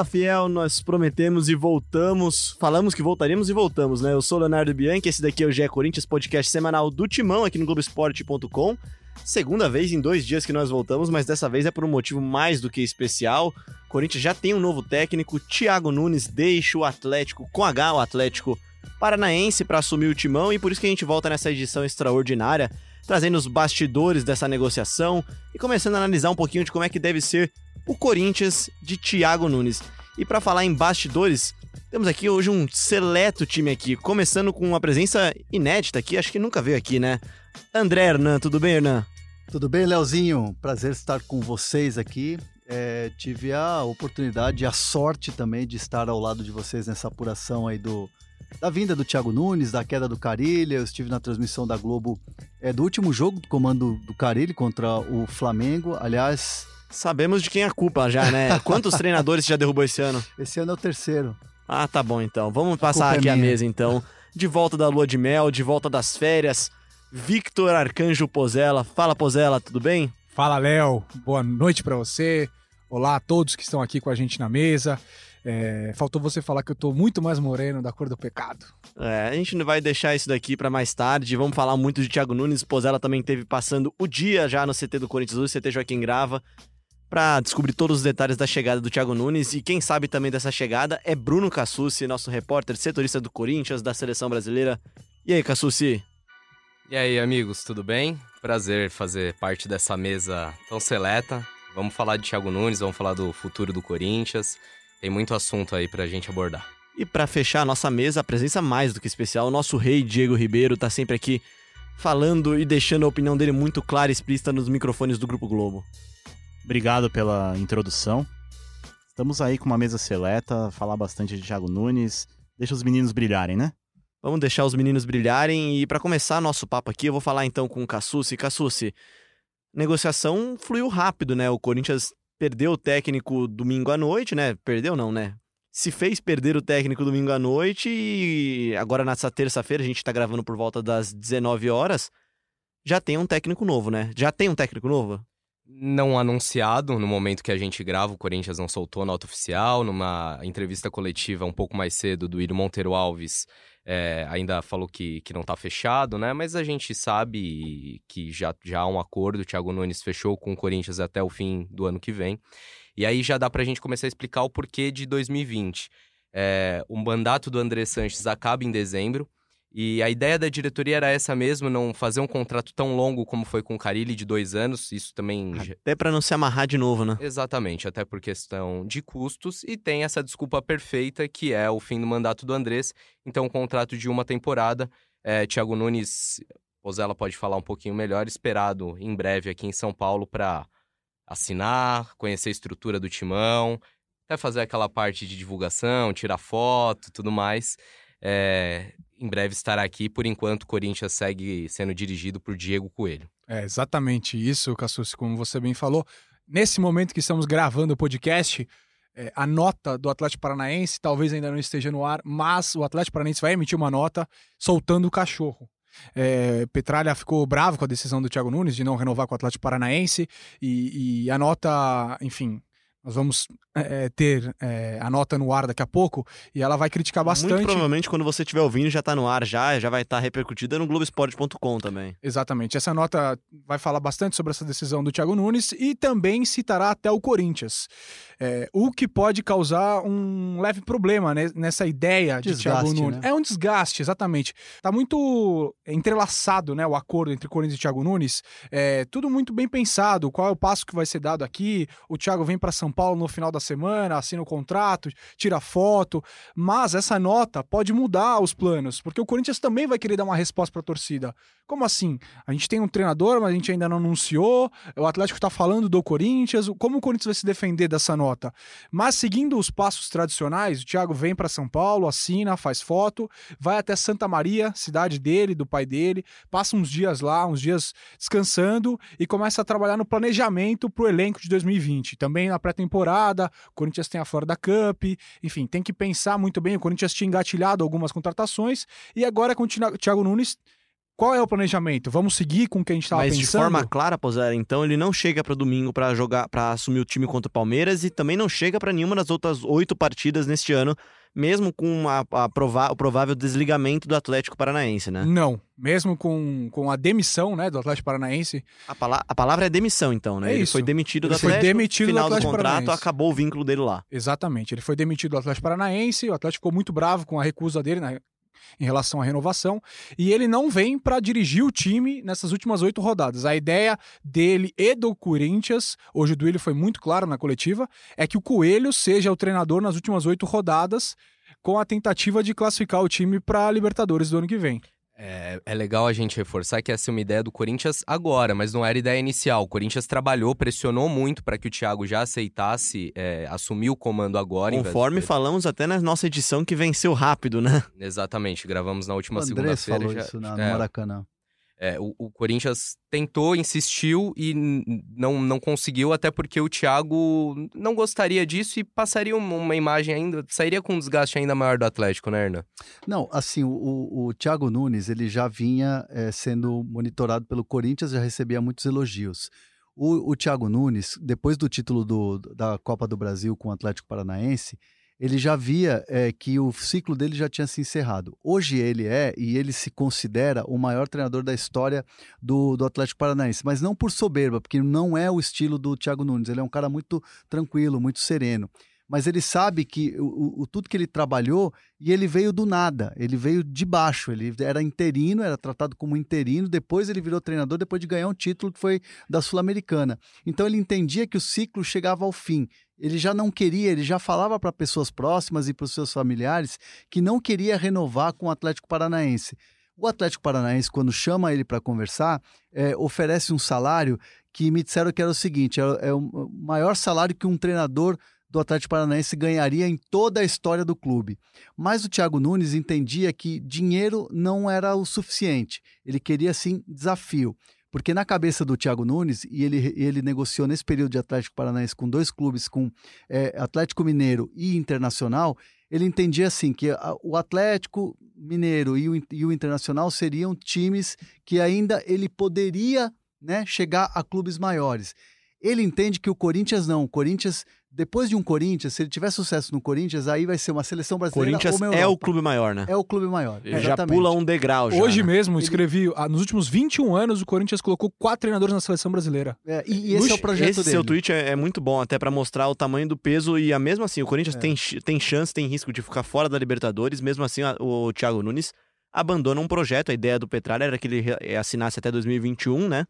Fala fiel, nós prometemos e voltamos. Falamos que voltaríamos e voltamos, né? Eu sou Leonardo Bianchi, esse daqui é o GE Corinthians, podcast semanal do Timão aqui no Globoesporte.com. Segunda vez em dois dias que nós voltamos, mas dessa vez é por um motivo mais do que especial. O Corinthians já tem um novo técnico, Thiago Nunes deixa o Atlético com H, o Atlético Paranaense, para assumir o timão e por isso que a gente volta nessa edição extraordinária, trazendo os bastidores dessa negociação e começando a analisar um pouquinho de como é que deve ser o Corinthians de Thiago Nunes. E para falar em bastidores, temos aqui hoje um seleto time aqui, começando com uma presença inédita aqui, acho que nunca veio aqui, né? André Hernan, tudo bem, Hernan? Tudo bem, Leozinho? Prazer estar com vocês aqui. É, tive a oportunidade e a sorte também de estar ao lado de vocês nessa apuração aí do, da vinda do Thiago Nunes, da queda do Carilha. Eu estive na transmissão da Globo é, do último jogo do comando do Carilli contra o Flamengo. Aliás, Sabemos de quem é a culpa já, né? Quantos treinadores você já derrubou esse ano? esse ano é o terceiro. Ah, tá bom então. Vamos passar é aqui a minha. mesa então. De volta da lua de mel, de volta das férias. Victor Arcanjo Pozella. Fala, Pozella, tudo bem? Fala, Léo. Boa noite pra você. Olá a todos que estão aqui com a gente na mesa. É, faltou você falar que eu tô muito mais moreno da cor do pecado. É, a gente não vai deixar isso daqui pra mais tarde. Vamos falar muito de Thiago Nunes. Pozella também teve passando o dia já no CT do Corinthians, o CT Joaquim Grava, pra descobrir todos os detalhes da chegada do Thiago Nunes. E quem sabe também dessa chegada é Bruno Cassucci, nosso repórter, setorista do Corinthians, da seleção brasileira. E aí, Cassucci? E aí, amigos, tudo bem? Prazer fazer parte dessa mesa tão seleta. Vamos falar de Thiago Nunes, vamos falar do futuro do Corinthians. Tem muito assunto aí pra gente abordar. E pra fechar a nossa mesa, a presença mais do que especial, o nosso rei Diego Ribeiro tá sempre aqui falando e deixando a opinião dele muito clara e explícita nos microfones do Grupo Globo. Obrigado pela introdução. Estamos aí com uma mesa seleta, falar bastante de Thiago Nunes. Deixa os meninos brilharem, né? Vamos deixar os meninos brilharem e pra começar nosso papo aqui, eu vou falar então com o Cassucci. Cassucci, negociação fluiu rápido, né? O Corinthians perdeu o técnico domingo à noite, né? Perdeu não, né? Se fez perder o técnico domingo à noite e agora nessa terça-feira, a gente tá gravando por volta das 19 horas, já tem um técnico novo, né? Já tem um técnico novo? Não anunciado no momento que a gente grava, o Corinthians não soltou nota oficial. Numa entrevista coletiva um pouco mais cedo do Iro Monteiro Alves, é, ainda falou que, que não tá fechado, né? Mas a gente sabe que já, já há um acordo. O Thiago Nunes fechou com o Corinthians até o fim do ano que vem. E aí já dá pra gente começar a explicar o porquê de 2020. É, o mandato do André Sanches acaba em dezembro. E a ideia da diretoria era essa mesmo, não fazer um contrato tão longo como foi com o Carilli, de dois anos. Isso também. Até pra não se amarrar de novo, né? Exatamente, até por questão de custos. E tem essa desculpa perfeita, que é o fim do mandato do Andrés. Então, um contrato de uma temporada. É, Thiago Nunes, Pozella pode falar um pouquinho melhor, esperado em breve aqui em São Paulo para assinar, conhecer a estrutura do timão, até fazer aquela parte de divulgação, tirar foto tudo mais. É, em breve estará aqui. Por enquanto, o Corinthians segue sendo dirigido por Diego Coelho. É exatamente isso, Cassucci, como você bem falou. Nesse momento que estamos gravando o podcast, é, a nota do Atlético Paranaense talvez ainda não esteja no ar, mas o Atlético Paranaense vai emitir uma nota soltando o cachorro. É, Petralha ficou bravo com a decisão do Thiago Nunes de não renovar com o Atlético Paranaense e, e a nota, enfim, nós vamos é, ter é, a nota no ar daqui a pouco e ela vai criticar Muito bastante. provavelmente quando você estiver ouvindo já tá no ar já, já vai estar repercutida no Globoesporte.com também. Exatamente. Essa nota vai falar bastante sobre essa decisão do Thiago Nunes e também citará até o Corinthians. É, o que pode causar um leve problema né, nessa ideia de Desgaste, Thiago Nunes. né? É um desgaste, exatamente. Tá muito entrelaçado né, o acordo entre Corinthians e Thiago Nunes. É, tudo muito bem pensado. Qual é o passo que vai ser dado aqui? O Thiago vem para São Paulo no final da semana, assina o contrato, tira foto. Mas essa nota pode mudar os planos, porque o Corinthians também vai querer dar uma resposta para a torcida. Como assim? A gente tem um treinador, mas a gente ainda não anunciou. O Atlético está falando do Corinthians. Como o Corinthians vai se defender dessa nota? Mas seguindo os passos tradicionais, o Thiago vem para São Paulo, assina, faz foto, vai até Santa Maria, cidade dele, do pai dele, passa uns dias lá, uns dias descansando e começa a trabalhar no planejamento para o elenco de 2020. Também na pré-temporada, o Corinthians tem a Florida Cup, enfim, tem que pensar muito bem. O Corinthians tinha engatilhado algumas contratações e agora com o Thiago Nunes Qual é o planejamento? Vamos seguir com o que a gente estava Mas pensando? de forma clara, Pozera, então ele não chega para domingo para jogar, para assumir o time contra o Palmeiras e também não chega para nenhuma das outras oito partidas neste ano, mesmo com a, a prova- o provável desligamento do Atlético Paranaense, né? Não. Mesmo com, com a demissão né, do Atlético Paranaense, A, pala- a palavra é demissão, então, né? É ele isso. foi demitido Ele do foi Atlético. demitido do final do, Atlético contrato, Paranaense. acabou o vínculo dele lá. Exatamente. Ele foi demitido do Atlético Paranaense, o Atlético ficou muito bravo com a recusa dele né, em relação à renovação, e ele não vem para dirigir o time nessas últimas oito rodadas. A ideia dele e do Corinthians, hoje o Duílio foi muito claro na coletiva, é que o Coelho seja o treinador nas últimas oito rodadas, com a tentativa de classificar o time para a Libertadores do ano que vem. É, é legal a gente reforçar que essa é uma ideia do Corinthians agora, mas não era ideia inicial. O Corinthians trabalhou, pressionou muito para que o Thiago já aceitasse é, assumir o comando agora. Conforme de- falamos até na nossa edição que venceu rápido, né? Exatamente, gravamos na última segunda-feira. falou já- isso na, no é, Maracanã. É, o, o Corinthians tentou, insistiu e não, não conseguiu, até porque o Thiago não gostaria disso e passaria uma, imagem ainda, sairia com um desgaste ainda maior do Atlético, né, Hernan? Não, assim, o, o, Thiago Nunes, ele já vinha eh, sendo monitorado pelo Corinthians, já recebia muitos elogios. O, o Thiago Nunes, depois do título do, da Copa do Brasil com o Atlético Paranaense, ele já via eh, que o ciclo dele já tinha se encerrado. Hoje ele é, e ele se considera o maior treinador da história do, do Atlético Paranaense, mas não por soberba, porque não é o estilo do Thiago Nunes. Ele é um cara muito tranquilo, muito sereno. Mas ele sabe que o- o- tudo que ele trabalhou e ele veio do nada, ele veio de baixo, ele era interino, era tratado como interino, depois ele virou treinador depois de ganhar um título que foi da Sul-Americana. Então ele entendia que o ciclo chegava ao fim. Ele já não queria, ele já falava para pessoas próximas e para os seus familiares que não queria renovar com o Atlético Paranaense. O Atlético Paranaense, quando chama ele para conversar, eh, oferece um salário que me disseram que era o seguinte: é, é o maior salário que um treinador do Atlético Paranaense ganharia em toda a história do clube. Mas o Thiago Nunes entendia que dinheiro não era o suficiente. Ele queria sim desafio. Porque na cabeça do Thiago Nunes, e ele, ele negociou nesse período de Atlético Paranaense com dois clubes, com eh, Atlético Mineiro e Internacional, ele entendia assim que a- o Atlético Mineiro e o, e o Internacional seriam times que ainda ele poderia né, chegar a clubes maiores. Ele entende que o Corinthians não. O Corinthians, depois de um Corinthians, se ele tiver sucesso no Corinthians, aí vai ser uma seleção brasileira Corinthians ou uma é o clube maior, né? É o clube maior. Ele já pula um degrau já. Hoje né? mesmo, escrevi, ah, nos últimos 21 anos, o Corinthians colocou quatro treinadores na seleção brasileira. É, e, e esse é o projeto esse dele. seu tweet é, é muito bom, até pra mostrar o tamanho do peso e a mesmo assim, o Corinthians É. tem, tem chance, tem risco de ficar fora da Libertadores, mesmo assim o Thiago Nunes abandona um projeto, a ideia do Petralha era que ele eh, assinasse até 2021, né?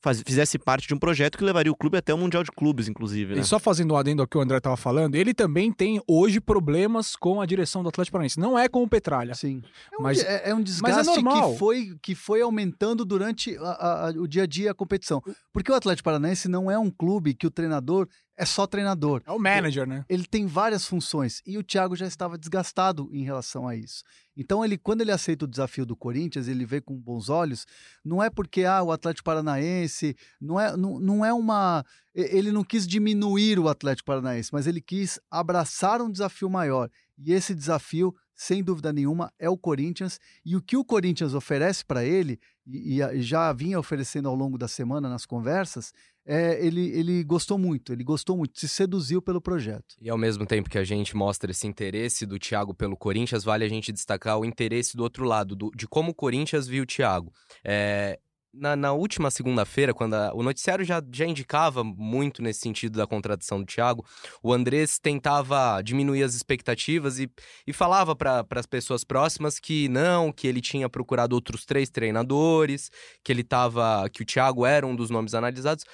Faz- fizesse parte de um projeto que levaria o clube até o Mundial de Clubes, inclusive, né? E só fazendo um adendo ao que o André estava falando, ele também tem hoje problemas com a direção do Atlético Paranaense. Não é com o Petralha. Sim. É um, Mas- é, é um desgaste normal. que, foi, que foi aumentando durante a- a- o dia a dia a competição. Porque o Atlético Paranaense não é um clube que o treinador é só treinador. É o manager, né? Ele tem várias funções e o Thiago já estava desgastado em relação a isso. Então, ele, quando ele aceita o desafio do Corinthians, ele vê com bons olhos, não é porque ah, o Atlético Paranaense, não é, não, não é uma. Ele não quis diminuir o Atlético Paranaense, mas ele quis abraçar um desafio maior. E esse desafio, sem dúvida nenhuma, é o Corinthians. E o que o Corinthians oferece para ele, e, e já vinha oferecendo ao longo da semana nas conversas, é, ele, ele gostou muito, ele gostou muito, se seduziu pelo projeto. E ao mesmo tempo que a gente mostra esse interesse do Thiago pelo Corinthians, vale a gente destacar o interesse do outro lado, do- de como o Corinthians viu o Thiago. É, na, na última segunda-feira, quando a- o noticiário já, já indicava muito nesse sentido da contratação do Thiago, o Andrés tentava diminuir as expectativas e, e falava para as pessoas próximas que não, que ele tinha procurado outros três treinadores, que ele tava, que o Thiago era um dos nomes analisados.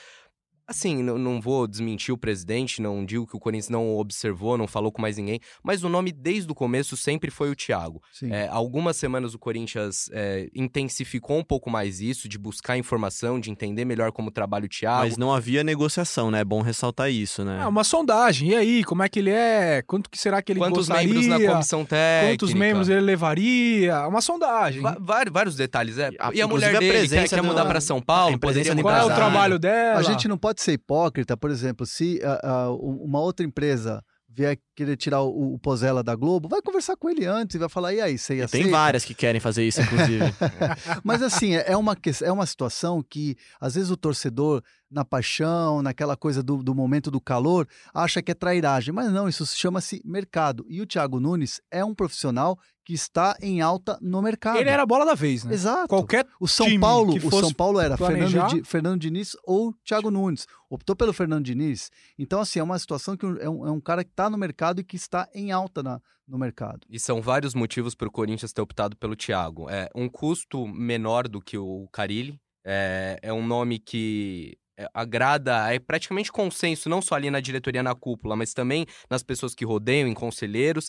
Assim, não, não vou desmentir o presidente, não digo que o Corinthians não observou, não falou com mais ninguém, mas o nome desde o começo sempre foi o Thiago. É, algumas semanas o Corinthians é, intensificou um pouco mais isso, de buscar informação, de entender melhor como trabalha o Thiago. Mas não havia negociação, né? É bom ressaltar isso, né? É uma sondagem. E aí, como é que ele é? Quanto que será que ele Quantos gostaria? membros na comissão técnica? Quantos membros ele levaria? Uma sondagem. Va- vários, vários detalhes. É. A- E a mulher a dele quer, presença quer do- mudar para São Paulo, a presença poderia do Qual é o trabalho dela? A gente não pode ser hipócrita, por exemplo, se ah, ah, uma outra empresa vier querer tirar o, o Pozella da Globo, vai conversar com ele antes e vai falar, e aí, você ia Tem várias que querem fazer isso, inclusive. Mas assim, é uma, é uma situação que, às vezes, o torcedor, na paixão, naquela coisa do, do momento do calor, acha que é trairagem. Mas não, isso chama-se mercado. E o Thiago Nunes é um profissional que está em alta no mercado. Ele era a bola da vez, né? Exato. Qualquer o São time Paulo, que o São Paulo era planejar- Fernando, Di- Fernando Diniz ou Thiago Nunes. Optou pelo Fernando Diniz. Então, assim, é uma situação que é um, é um cara que está no mercado e que está em alta na- no mercado. E são vários motivos para o Corinthians ter optado pelo Thiago. É um custo menor do que o Carilli. É, é um nome que é, agrada, é praticamente consenso, não só ali na diretoria, na cúpula, mas também nas pessoas que rodeiam, em conselheiros.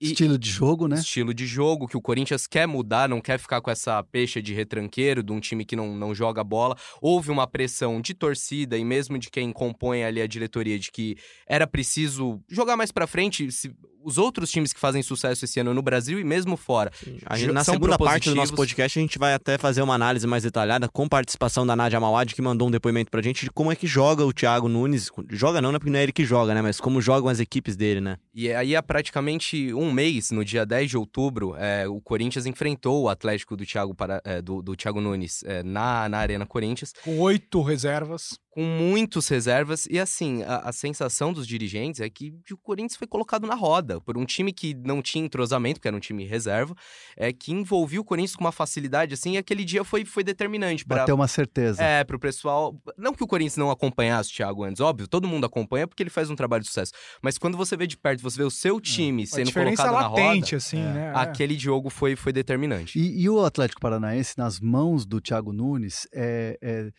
E- Estilo de jogo, né? Estilo de jogo que o Corinthians quer mudar, não quer ficar com essa peixe de retranqueiro, de um time que não, não joga bola. Houve uma pressão de torcida e mesmo de quem compõe ali a diretoria de que era preciso jogar mais pra frente. Se- os outros times que fazem sucesso esse ano no Brasil e mesmo fora. A gente- na São segunda parte do nosso podcast, a gente vai até fazer uma análise mais detalhada com participação da Nádia Mawad, que mandou um depoimento pra gente de como é que joga o Thiago Nunes. Joga não, né? Porque não é ele que joga, né? Mas como jogam as equipes dele, né? E aí, há praticamente um mês, no dia 10 de outubro, é, o Corinthians enfrentou o Atlético do Thiago, para, é, do, do Thiago Nunes é, na, na Arena Corinthians. Com oito reservas. Com muitos reservas. E assim, a, a sensação dos dirigentes é que o Corinthians foi colocado na roda por um time que não tinha entrosamento, que era um time reserva, é que envolvia o Corinthians com uma facilidade assim, e aquele dia foi, foi determinante para Bateu uma certeza. é, pro pessoal. Não que o Corinthians não acompanhasse o Thiago antes, óbvio, todo mundo acompanha porque ele faz um trabalho de sucesso. Mas quando você vê de perto, você vê o seu time A sendo colocado na latente, roda, assim, né? É. aquele jogo foi, foi determinante. E, e o Atlético Paranaense, nas mãos do Thiago Nunes, é, é,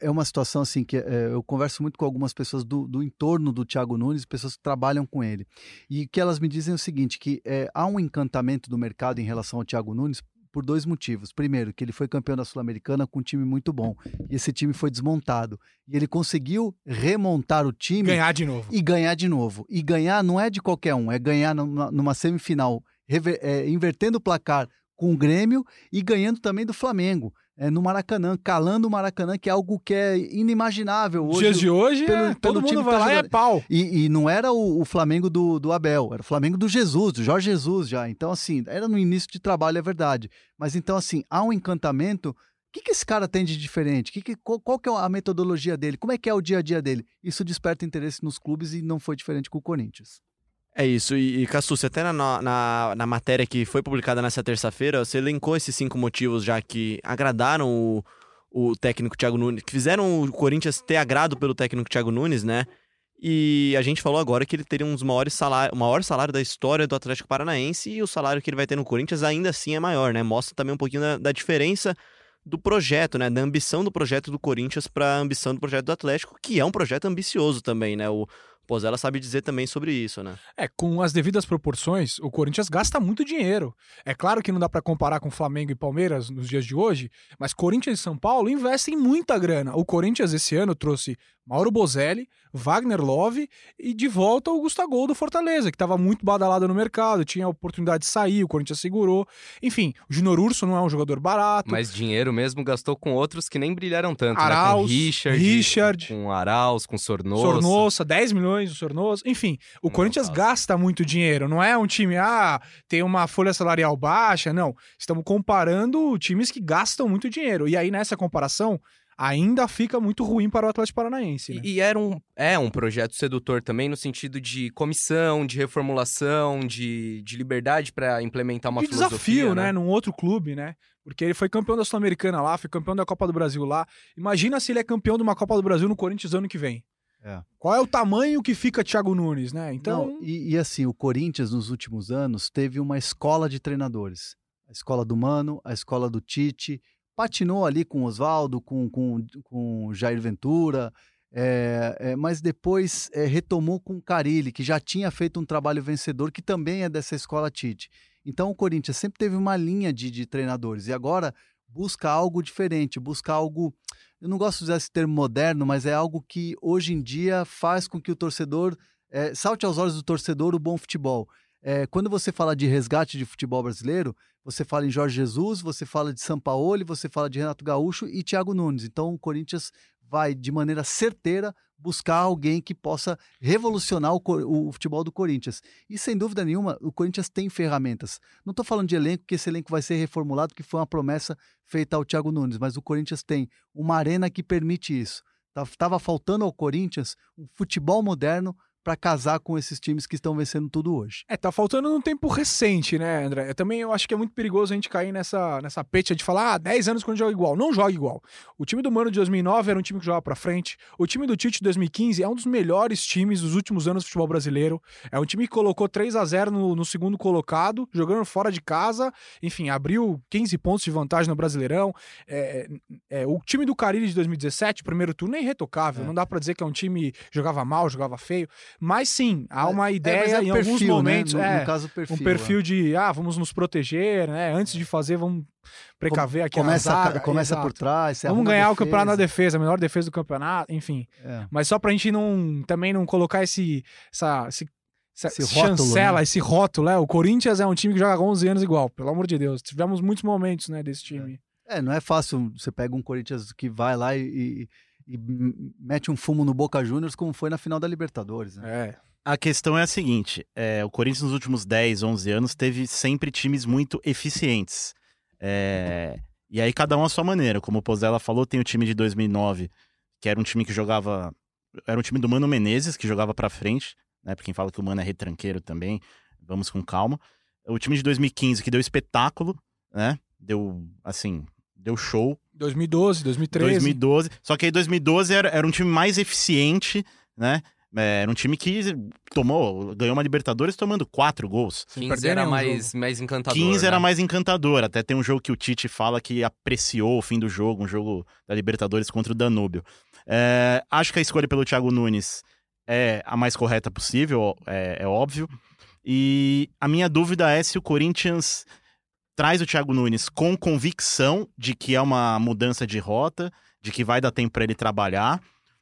é uma situação assim que é, eu converso muito com algumas pessoas do, do entorno do Thiago Nunes, pessoas que trabalham com ele. E que elas me dizem o seguinte: que é, há um encantamento do mercado em relação ao Thiago Nunes por dois motivos. Primeiro, que ele foi campeão da Sul-Americana com um time muito bom. E esse time foi desmontado. E ele conseguiu remontar o time Ganhar de novo. e ganhar de novo. E ganhar não é de qualquer um, é ganhar numa, numa semifinal, rever- é, invertendo o placar com o Grêmio e ganhando também do Flamengo. É, no Maracanã, calando o Maracanã, que é algo que é inimaginável hoje. Dias de hoje, pelo- é, pelo todo mundo vai lá e é pau. E, e não era o, o Flamengo do, do Abel, era o Flamengo do Jesus, do Jorge Jesus já. Então, assim, era no início de trabalho, é verdade. Mas então, assim, há um encantamento. O que, que esse cara tem de diferente? Que que, qual, qual que é a metodologia dele? Como é que é o dia a dia dele? Isso desperta interesse nos clubes e não foi diferente com o Corinthians. É isso, e, e Cassucci, até na, na, na matéria que foi publicada nessa terça-feira, você elencou esses cinco motivos já que agradaram o, o técnico Thiago Nunes, que fizeram o Corinthians ter agrado pelo técnico Thiago Nunes, né? E a gente falou agora que ele teria um dos maiores salários, o maior salário da história do Atlético Paranaense e o salário que ele vai ter no Corinthians ainda assim é maior, né? Mostra também um pouquinho da, da diferença do projeto, né? Da ambição do projeto do Corinthians para a ambição do projeto do Atlético, que é um projeto ambicioso também, né? O Pozella sabe dizer também sobre isso, né? É, com as devidas proporções, o Corinthians gasta muito dinheiro. É claro que não dá pra comparar com Flamengo e Palmeiras nos dias de hoje, mas Corinthians e São Paulo investem muita grana. O Corinthians esse ano trouxe Mauro Bozelli, Wagner Love e de volta o Gustavo do Fortaleza, que estava muito badalado no mercado, tinha a oportunidade de sair, o Corinthians segurou. Enfim, o Junior Urso não é um jogador barato. Mas dinheiro mesmo gastou com outros que nem brilharam tanto, né? Arauz, Com Richard, Richard. com Arauz, com Sornosa. Sornosa, 10 milhões do Sornosa. Enfim, o Não, Corinthians caso. gasta muito dinheiro. Não é um time, ah, tem uma folha salarial baixa. Não. Estamos comparando times que gastam muito dinheiro. E aí, nessa comparação, ainda fica muito ruim para o Atlético Paranaense. Né? E, e era um, é um projeto sedutor também no sentido de comissão, de reformulação, de, de liberdade para implementar uma e filosofia, desafio, né? Num outro clube, né? Porque ele foi campeão da Sul-Americana lá, foi campeão da Copa do Brasil lá. Imagina se ele é campeão de uma Copa do Brasil no Corinthians ano que vem. É. Qual é o tamanho que fica Thiago Nunes, né? Então, Não, e, e assim, o Corinthians nos últimos anos teve uma escola de treinadores. A escola do Mano, a escola do Tite, patinou ali com o Oswaldo, com, com, com Jair Ventura, é, é, mas depois é, retomou com Carilli, que já tinha feito um trabalho vencedor, que também é dessa escola Tite. Então o Corinthians sempre teve uma linha de, de treinadores e agora busca algo diferente, busca algo. Eu não gosto de usar esse termo moderno, mas é algo que hoje em dia faz com que o torcedor é, salte aos olhos do torcedor o bom futebol. É, quando você fala de resgate de futebol brasileiro, você fala em Jorge Jesus, você fala de Sampaoli, você fala de Renato Gaúcho e Thiago Nunes. Então o Corinthians vai, de maneira certeira, buscar alguém que possa revolucionar o, o futebol do Corinthians. E sem dúvida nenhuma, o Corinthians tem ferramentas. Não estou falando de elenco, que esse elenco vai ser reformulado, que foi uma promessa feita ao Thiago Nunes, mas o Corinthians tem uma arena que permite isso. Estava faltando ao Corinthians um futebol moderno para casar com esses times que estão vencendo tudo hoje. É, tá faltando num tempo recente, né, André? Eu também eu acho que é muito perigoso a gente cair nessa, nessa pecha de falar, ah, 10 anos quando joga igual. Não joga igual. O time do Mano de 2009 era um time que jogava pra frente. O time do Tite de 2015 é um dos melhores times dos últimos anos do futebol brasileiro. É um time que colocou 3 a 0 no, no segundo colocado, jogando fora de casa. Enfim, abriu 15 pontos de vantagem no Brasileirão. É, é, o time do Carilli de 2017, primeiro turno, é irretocável. É. Não dá pra dizer que é um time que jogava mal, jogava feio. Mas sim, há uma É, ideia mas é em perfil, alguns né? momentos. No, é, no caso, perfil. um perfil de, ah, vamos nos proteger, né? Antes de fazer, vamos precaver aqui começa, a- zaga. começa Exato. por trás. Vamos ganhar o campeonato na defesa. a melhor defesa do campeonato, enfim. É. Mas só pra gente não também não colocar esse essa, esse, essa Esse rótulo, chancela, né? esse rótulo, é, o Corinthians é um time que joga há 11 anos igual, pelo amor de Deus. Tivemos muitos momentos, né, desse time. É, não é fácil. Você pega um Corinthians que vai lá e, e- e mete um fumo no Boca Juniors, como foi na final da Libertadores. Né? É. A questão é a seguinte: é, o Corinthians nos últimos 10, 11 anos teve sempre times muito eficientes. É, e aí cada um à sua maneira. Como o Pozella falou, tem o time de 2009, que era um time que jogava. Era um time do Mano Menezes, que jogava pra frente. Né, pra quem fala que o Mano é retranqueiro também, vamos com calma. O time de 2015, que deu espetáculo, né? Deu, assim, deu show. 2012, 2013. 2012. Só que aí 2012 era, era um time mais eficiente, né? É, Era um time que tomou, ganhou uma Libertadores tomando quatro gols. Sem 15 perder era mais, mais encantador. 15 era né? mais encantador. Até tem um jogo que o Tite fala que apreciou o fim do jogo, um jogo da Libertadores contra o Danúbio. É, acho que a escolha pelo Thiago Nunes é a mais correta possível, é, é óbvio. E a minha dúvida é se o Corinthians traz o Thiago Nunes com convicção de que é uma mudança de rota, de que vai dar tempo para ele trabalhar,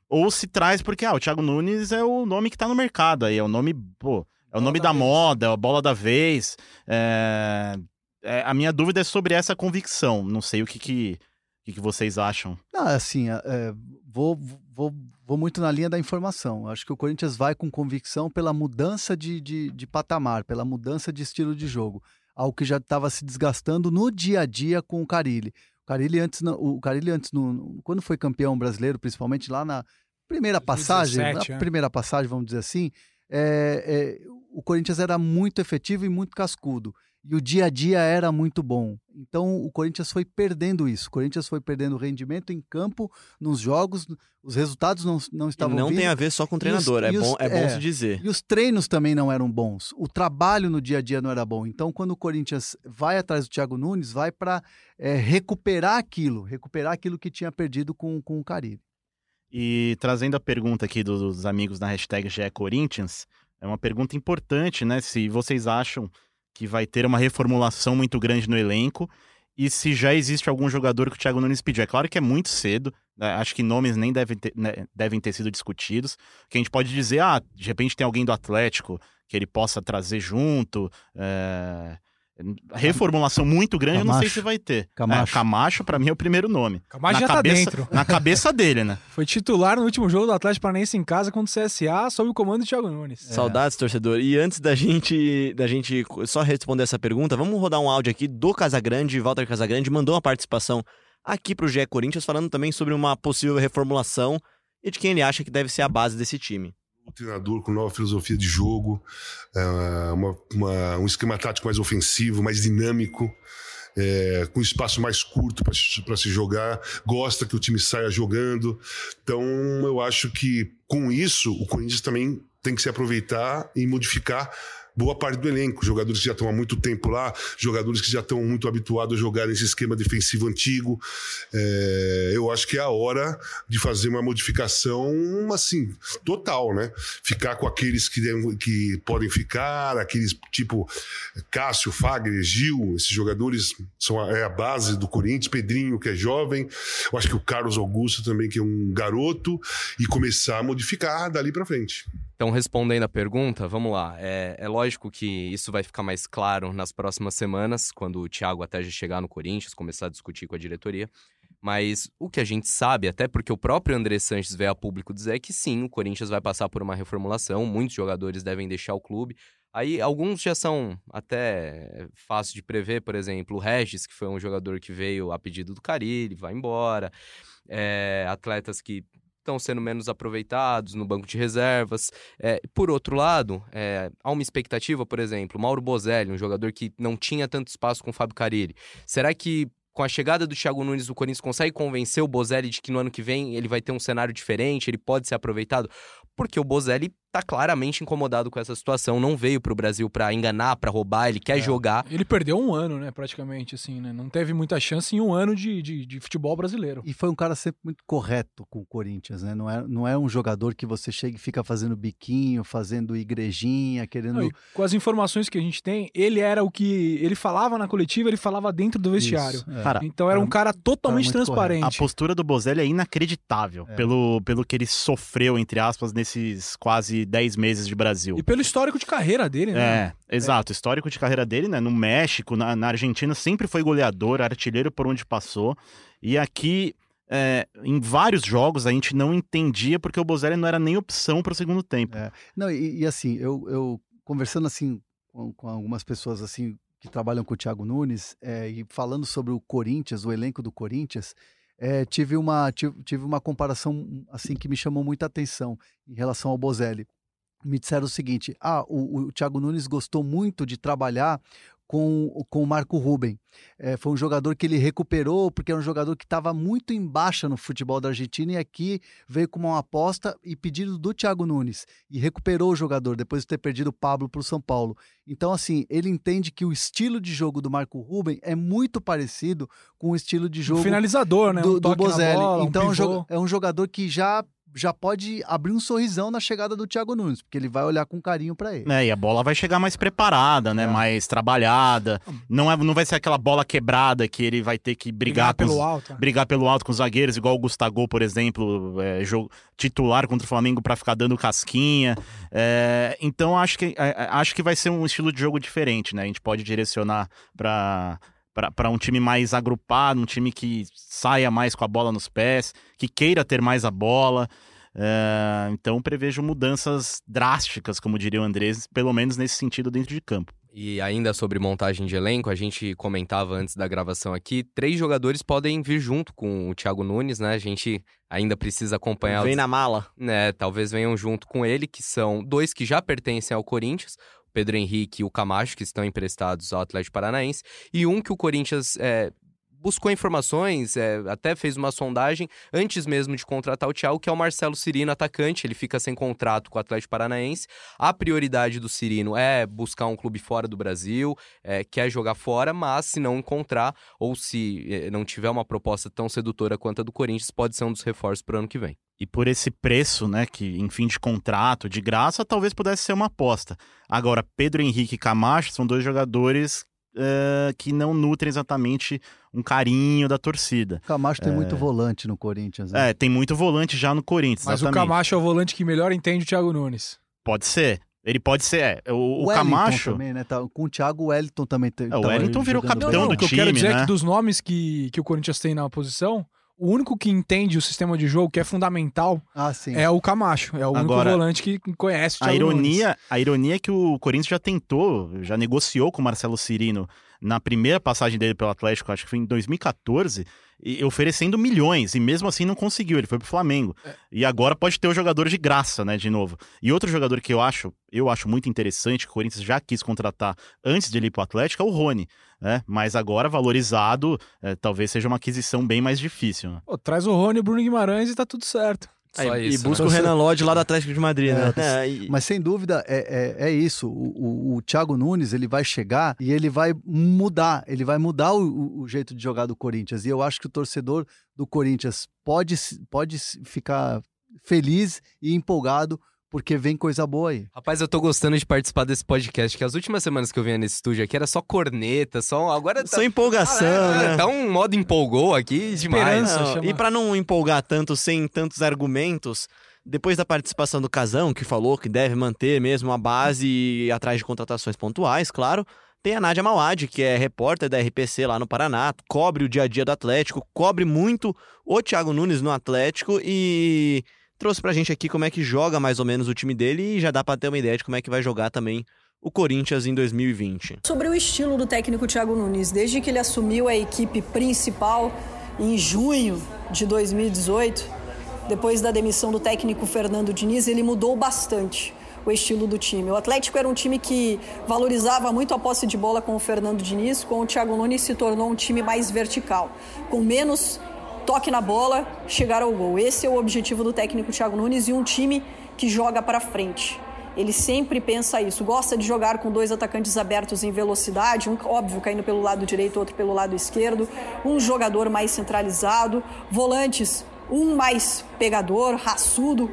ou se traz porque ah, o Thiago Nunes é o nome que tá no mercado aí, é o nome, pô, é o Bola nome da da, moda, é a bola da vez. É, é, a minha dúvida é sobre essa convicção. Não sei o que, que, o que, que vocês acham. Não, assim, é, é, vou, vou, vou muito na linha da informação. Acho que o Corinthians vai com convicção pela mudança de, de, de patamar, pela mudança de estilo de jogo. Algo que já estava se desgastando no dia a dia com o Carilli. O Carilli antes, o Carilli antes no- quando foi campeão brasileiro, principalmente lá na primeira passagem, 2017, na é. primeira passagem, vamos dizer assim, é, é, o Corinthians era muito efetivo e muito cascudo. E o dia a dia era muito bom. Então o Corinthians foi perdendo isso. O Corinthians foi perdendo rendimento em campo, nos jogos, os resultados não, não E estavam não vindo. tem a ver só com o E os- treinador, é, e os- bom, é bom é. se dizer. E os treinos também não eram bons. O trabalho no dia a dia não era bom. Então, quando o Corinthians vai atrás do Thiago Nunes, vai para recuperar aquilo, recuperar aquilo que tinha perdido com, com o Caribe. E trazendo a pergunta aqui dos amigos na hashtag GE Corinthians, é uma pergunta importante, né? Se vocês acham que vai ter uma reformulação muito grande no elenco e se já existe algum jogador que o Thiago Nunes pediu. É claro que é muito cedo, né? acho que nomes nem devem ter, né, devem ter sido discutidos. Que a gente pode dizer, ah, de repente tem alguém do Atlético que ele possa trazer junto. é, Reformulação muito grande, eu não sei Camacho. se vai ter. Camacho. É, Camacho, pra mim, é o primeiro nome. Camacho na já tá cabeça, dentro. Na cabeça dele, né? Foi titular no último jogo do Atlético Paranaense em casa contra o CSA, sob o comando de Thiago Nunes. Saudades, torcedor. E antes da gente, da gente só responder essa pergunta, vamos rodar um áudio aqui do Casagrande. Walter Casagrande mandou uma participação aqui pro GE Corinthians, falando também sobre uma possível reformulação e de quem ele acha que deve ser a base desse time. Treinador com nova filosofia de jogo, é, uma- uma- um esquema tático mais ofensivo, mais dinâmico, é, com espaço mais curto para se jogar, gosta que o time saia jogando. Então, eu acho que com isso, o Corinthians também tem que se aproveitar e modificar boa parte do elenco. Jogadores que já estão há muito tempo lá, jogadores que já estão muito habituados a jogar nesse esquema defensivo antigo. É, eu acho que é a hora de fazer uma modificação, assim, total, né? Ficar com aqueles que, que podem ficar, aqueles tipo Cássio, Fagner, Gil, esses jogadores são a, é a base do Corinthians, Pedrinho, que é jovem, eu acho que o Carlos Augusto também, que é um garoto, e começar a modificar dali para frente. Então, respondendo a pergunta, vamos lá. É, é lógico que isso vai ficar mais claro nas próximas semanas, quando o Thiago até já chegar no Corinthians, começar a discutir com a diretoria. Mas o que a gente sabe, até porque o próprio André Sanches veio a público dizer é que sim, o Corinthians vai passar por uma reformulação, muitos jogadores devem deixar o clube. Aí alguns já são até fácil de prever, por exemplo, o Regis, que foi um jogador que veio a pedido do Carilli, vai embora. É, atletas que estão sendo menos aproveitados no banco de reservas. É, por outro lado, é, há uma expectativa, por exemplo, Mauro Bozelli, um jogador que não tinha tanto espaço com o Fábio Carilli. Será que com a chegada do Thiago Nunes, o Corinthians consegue convencer o Bozelli de que no ano que vem ele vai ter um cenário diferente, ele pode ser aproveitado? Porque o Bozelli tá claramente incomodado com essa situação, não veio pro Brasil para enganar, para roubar, ele quer É. jogar. Ele perdeu um ano, né, praticamente, assim, né? Não teve muita chance em um ano de, de, de futebol brasileiro. E foi um cara sempre muito correto com o Corinthians, né? Não é, não é um jogador que você chega e fica fazendo biquinho, fazendo igrejinha, querendo. Não, com as informações que a gente tem, ele era o que ele falava na coletiva, ele falava dentro do vestiário. Isso, é. Cara, Então era um cara totalmente transparente. A postura do Bozelli é inacreditável É. Pelo, pelo que ele sofreu, entre aspas, nesses quase 10 meses de Brasil. E pelo histórico de carreira dele, né? É, exato. O histórico de carreira dele, né? No México, na, na Argentina, sempre foi goleador, artilheiro por onde passou. E aqui, é, em vários jogos, a gente não entendia porque o Bozelli não era nem opção para o segundo tempo. É. Não, e, e assim, eu, eu conversando assim com, com algumas pessoas assim que trabalham com o Thiago Nunes é, e falando sobre o Corinthians, o elenco do Corinthians, é, tive, uma, tive, tive uma comparação assim que me chamou muita atenção em relação ao Bozelli. Me disseram o seguinte: ah, o, o Thiago Nunes gostou muito de trabalhar com, com o Marco Ruben. É, foi um jogador que ele recuperou, porque era um jogador que estava muito em baixa no futebol da Argentina e aqui veio com uma aposta e pedido do Thiago Nunes e recuperou o jogador depois de ter perdido o Pablo para o São Paulo. Então, assim, ele entende que o estilo de jogo do Marco Ruben é muito parecido com o estilo de Um jogo finalizador, né? do, um do Bozelli. bola, um então, é um é um jogador que já, já pode abrir um sorrisão na chegada do Thiago Nunes, porque ele vai olhar com carinho para ele. É, e a bola vai chegar mais preparada, né? É. Mais trabalhada. Não, é, não vai ser aquela bola quebrada que ele vai ter que brigar, com os- pelo alto. né? brigar pelo alto com os zagueiros, igual o Gustavo, por exemplo, é, jogo, titular contra o Flamengo para ficar dando casquinha. É, então acho que, é, é, acho que vai ser um estilo de jogo diferente, né? A gente pode direcionar para para um time mais agrupado, um time que saia mais com a bola nos pés, que queira ter mais a bola. É, então prevejo mudanças drásticas, como diria o Andrés, pelo menos nesse sentido dentro de campo. E ainda sobre montagem de elenco, a gente comentava antes da gravação aqui, três jogadores podem vir junto com o Thiago Nunes, né? A gente ainda precisa acompanhar Vem os- na mala. né, talvez venham junto com ele, que são dois que já pertencem ao Corinthians, Pedro Henrique e o Camacho, que estão emprestados ao Atlético Paranaense, e um que o Corinthians é, buscou informações, é, até fez uma sondagem antes mesmo de contratar o Thiago, que é o Marcelo Cirino, atacante, ele fica sem contrato com o Atlético Paranaense. A prioridade do Cirino é buscar um clube fora do Brasil, é, quer jogar fora, mas se não encontrar, ou se eh, não tiver uma proposta tão sedutora quanto a do Corinthians, pode ser um dos reforços para o ano que vem. E por esse preço, né, que em fim de contrato, de graça, talvez pudesse ser uma aposta. Agora, Pedro Henrique e Camacho são dois jogadores eh, que não nutrem exatamente um carinho da torcida. Camacho tem É. muito volante no Corinthians. né? É, tem muito volante já no Corinthians, Mas o exatamente. Camacho é o volante que melhor entende o Thiago Nunes. Pode ser. Ele pode ser. é, O, o Camacho. também, né? Tá- com o Thiago, o Wellington também tem. É, o Wellington virou capitão o do que eu quero time, dizer é né? que dos nomes que, que o Corinthians tem na posição, o único que entende o sistema de jogo, que é fundamental, Ah, sim. é o Camacho. É o único Agora, volante que conhece o A Thiago Nunes. ironia, a ironia é que o Corinthians já tentou, já negociou com o Marcelo Cirino na primeira passagem dele pelo Atlético, acho que foi em 2014, e oferecendo milhões, e mesmo assim não conseguiu, ele foi pro Flamengo. É. E agora pode ter o jogador de graça, né, de novo. E outro jogador que eu acho, eu acho muito interessante, que o Corinthians já quis contratar antes de ele ir pro Atlético, é o Rony, né? Mas agora valorizado, eh, talvez seja uma aquisição bem mais difícil, né? Pô, traz o Rony e o Bruno Guimarães e tá tudo certo. Só Aí, isso, e busca né? o Renan Lodge lá do Atlético de Madrid, né? É, É, e- Mas sem dúvida é, é, é isso. O, o, o Thiago Nunes ele vai chegar e ele vai mudar. Ele vai mudar o, o- jeito de jogar do Corinthians. E eu acho que o torcedor do Corinthians pode, pode ficar feliz e empolgado porque vem coisa boa aí. Rapaz, eu tô gostando de participar desse podcast, que as últimas semanas que eu vinha nesse estúdio aqui era só corneta, só. Agora tá. Só empolgação, Ah, é, né? Tá um modo empolgou aqui demais. Esperança. Não, chama- E pra não empolgar tanto sem tantos argumentos, depois da participação do Casão, que falou que deve manter mesmo a base e ir atrás de contratações pontuais, claro, Tem a Nádia Mauad, que é repórter da RPC lá no Paraná, cobre o dia a dia do Atlético, cobre muito o Thiago Nunes no Atlético e trouxe pra gente aqui como é que joga mais ou menos o time dele e já dá pra ter uma ideia de como é que vai jogar também o Corinthians em 2020. Sobre o estilo do técnico Thiago Nunes, desde que ele assumiu a equipe principal em junho de 2018, depois da demissão do técnico Fernando Diniz, ele mudou bastante o estilo do time. O Atlético era um time que valorizava muito a posse de bola com o Fernando Diniz, com o Thiago Nunes se tornou um time mais vertical, com menos toque na bola, chegar ao gol. Esse é o objetivo do técnico Thiago Nunes e um time que joga para frente. Ele sempre pensa isso, gosta de jogar com dois atacantes abertos em velocidade, um óbvio caindo pelo lado direito, outro pelo lado esquerdo, um jogador mais centralizado, volantes, um mais pegador, raçudo,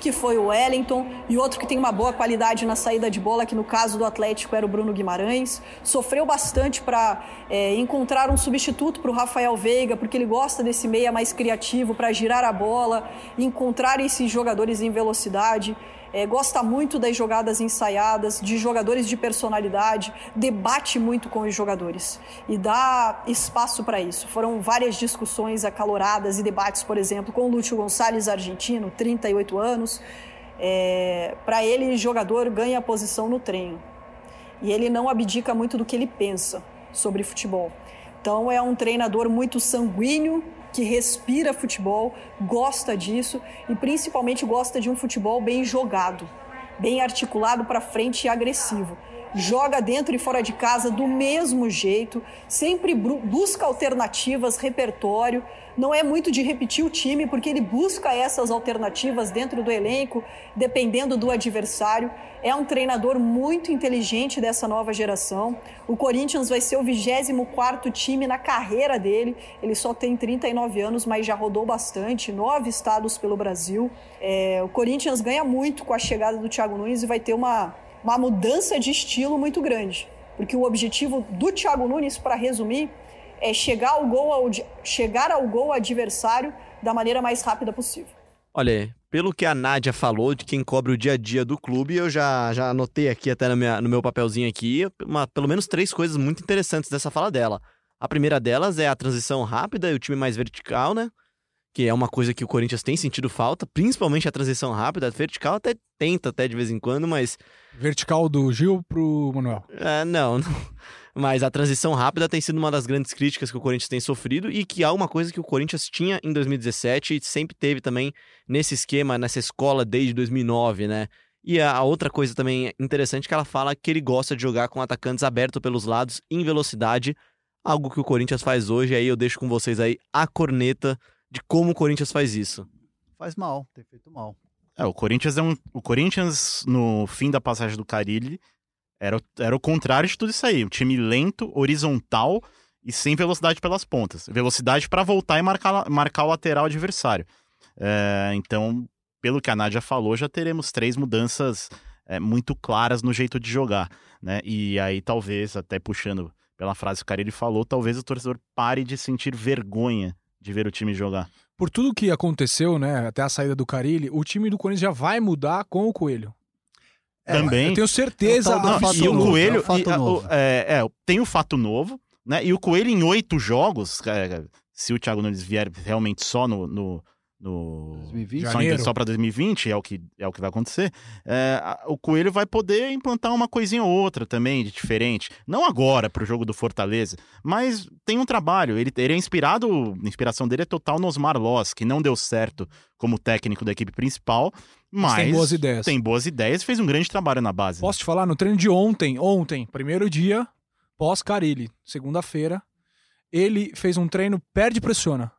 que foi o Wellington, e outro que tem uma boa qualidade na saída de bola, que no caso do Atlético era o Bruno Guimarães. Sofreu bastante para é, encontrar um substituto para o Rafael Veiga, porque ele gosta desse meia mais criativo para girar a bola, encontrar esses jogadores em velocidade é, gosta muito das jogadas ensaiadas, de jogadores de personalidade, debate muito com os jogadores e dá espaço para isso. Foram várias discussões acaloradas e debates, por exemplo, com o Lúcio Gonçalves, argentino, 38 anos. É, para ele, jogador ganha a posição no treino e ele não abdica muito do que ele pensa sobre futebol. Então, é um treinador muito sanguíneo, que respira futebol, gosta disso e principalmente gosta de um futebol bem jogado, bem articulado para frente e agressivo. Joga dentro e fora de casa do mesmo jeito, sempre busca alternativas, repertório. Não é muito de repetir o time, porque ele busca essas alternativas dentro do elenco, dependendo do adversário. É um treinador muito inteligente dessa nova geração. O Corinthians vai ser o 24 time na carreira dele. Ele só tem 39 anos, mas já rodou bastante, nove estados pelo Brasil. É, o Corinthians ganha muito com a chegada do Thiago Nunes e vai ter uma, uma mudança de estilo muito grande. Porque o objetivo do Thiago Nunes, para resumir, é chegar ao gol ao, chegar ao gol adversário da maneira mais rápida possível. Olha, pelo que a Nádia falou, de quem cobre o dia a dia do clube, eu já, já anotei aqui até minha, no meu papelzinho aqui, uma, pelo menos três coisas muito interessantes dessa fala dela. A primeira delas é a transição rápida e o time mais vertical, né? Que é uma coisa que o Corinthians tem sentido falta, principalmente a transição rápida. Vertical até tenta, até de vez em quando, mas. Vertical do Gil pro Manuel. É, não, não. Mas a transição rápida tem sido uma das grandes críticas que o Corinthians tem sofrido e que há uma coisa que o Corinthians tinha em 2017 e sempre teve também nesse esquema, nessa escola desde 2009, né? E a outra coisa também interessante é que ela fala que ele gosta de jogar com atacantes abertos pelos lados em velocidade, algo que o Corinthians faz hoje. E aí eu deixo com vocês aí a corneta de como o Corinthians faz isso. Faz mal, tem feito mal. É, o Corinthians é um. O Corinthians, no fim da passagem do Carilli, era, era o contrário de tudo isso aí. Um time lento, horizontal e sem velocidade pelas pontas. Velocidade para voltar e marcar, marcar o lateral adversário. É, então, pelo que a Nádia falou, já teremos três mudanças é, muito claras no jeito de jogar. Né? E aí, talvez, até puxando pela frase que o cara ele falou, talvez o torcedor pare de sentir vergonha de ver o time jogar. Por tudo que aconteceu, né, até a saída do Carilli, o time do Corinthians já vai mudar com o Coelho. É, também. Eu tenho certeza. Não, e o Coelho. É o e, o, é, é, tem o fato novo, né? E o Coelho em oito jogos, é, se o Thiago Nunes vier realmente só no, no no 2020. Só, só para 2020 é o que é o que vai acontecer. É, o Coelho vai poder implantar uma coisinha ou outra também de diferente, não agora para o jogo do Fortaleza, mas tem um trabalho. Ele, ele é inspirado, a inspiração dele é total no Osmar Loss, que não deu certo como técnico da equipe principal, mas, tem boas ideias. Tem boas ideias, fez um grande trabalho na base. Posso te falar no treino de ontem, ontem, primeiro dia pós Carilli, segunda-feira, ele fez um treino perde pressiona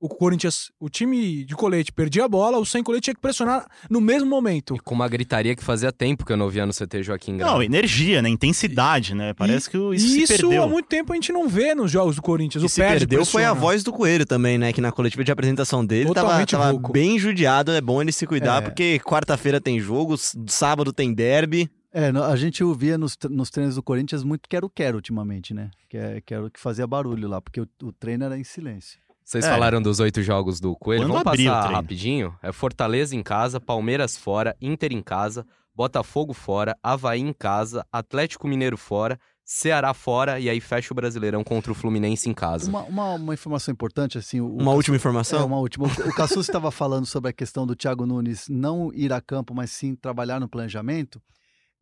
o Corinthians, o time de colete perdia a bola, o sem colete tinha que pressionar no mesmo momento. E com uma gritaria que fazia tempo que eu não via no CT Joaquim Grau. Não, energia, né? Intensidade, né? Parece e, que isso, isso se perdeu. há muito tempo a gente não vê nos jogos do Corinthians. O que se perdeu foi a voz do Coelho também, né? Que na coletiva de apresentação dele tava, tava bem judiado. É bom ele se cuidar, é. porque quarta-feira tem jogo, sábado tem derby. É, a gente ouvia nos, nos treinos do Corinthians muito quero-quero ultimamente, né? Que, é, que era o que fazia barulho lá, porque o, o treino era em silêncio. Vocês é. falaram dos oito jogos do Coelho. Quando Vamos passar rapidinho. É Fortaleza em casa, Palmeiras fora, Inter em casa, Botafogo fora, Havaí em casa, Atlético Mineiro fora, Ceará fora e aí fecha o Brasileirão contra o Fluminense em casa. Uma, uma, uma informação importante, assim. O, Uma última É, informação? uma última. O, o Cassus estava falando sobre a questão do Thiago Nunes não ir a campo, mas sim trabalhar no planejamento.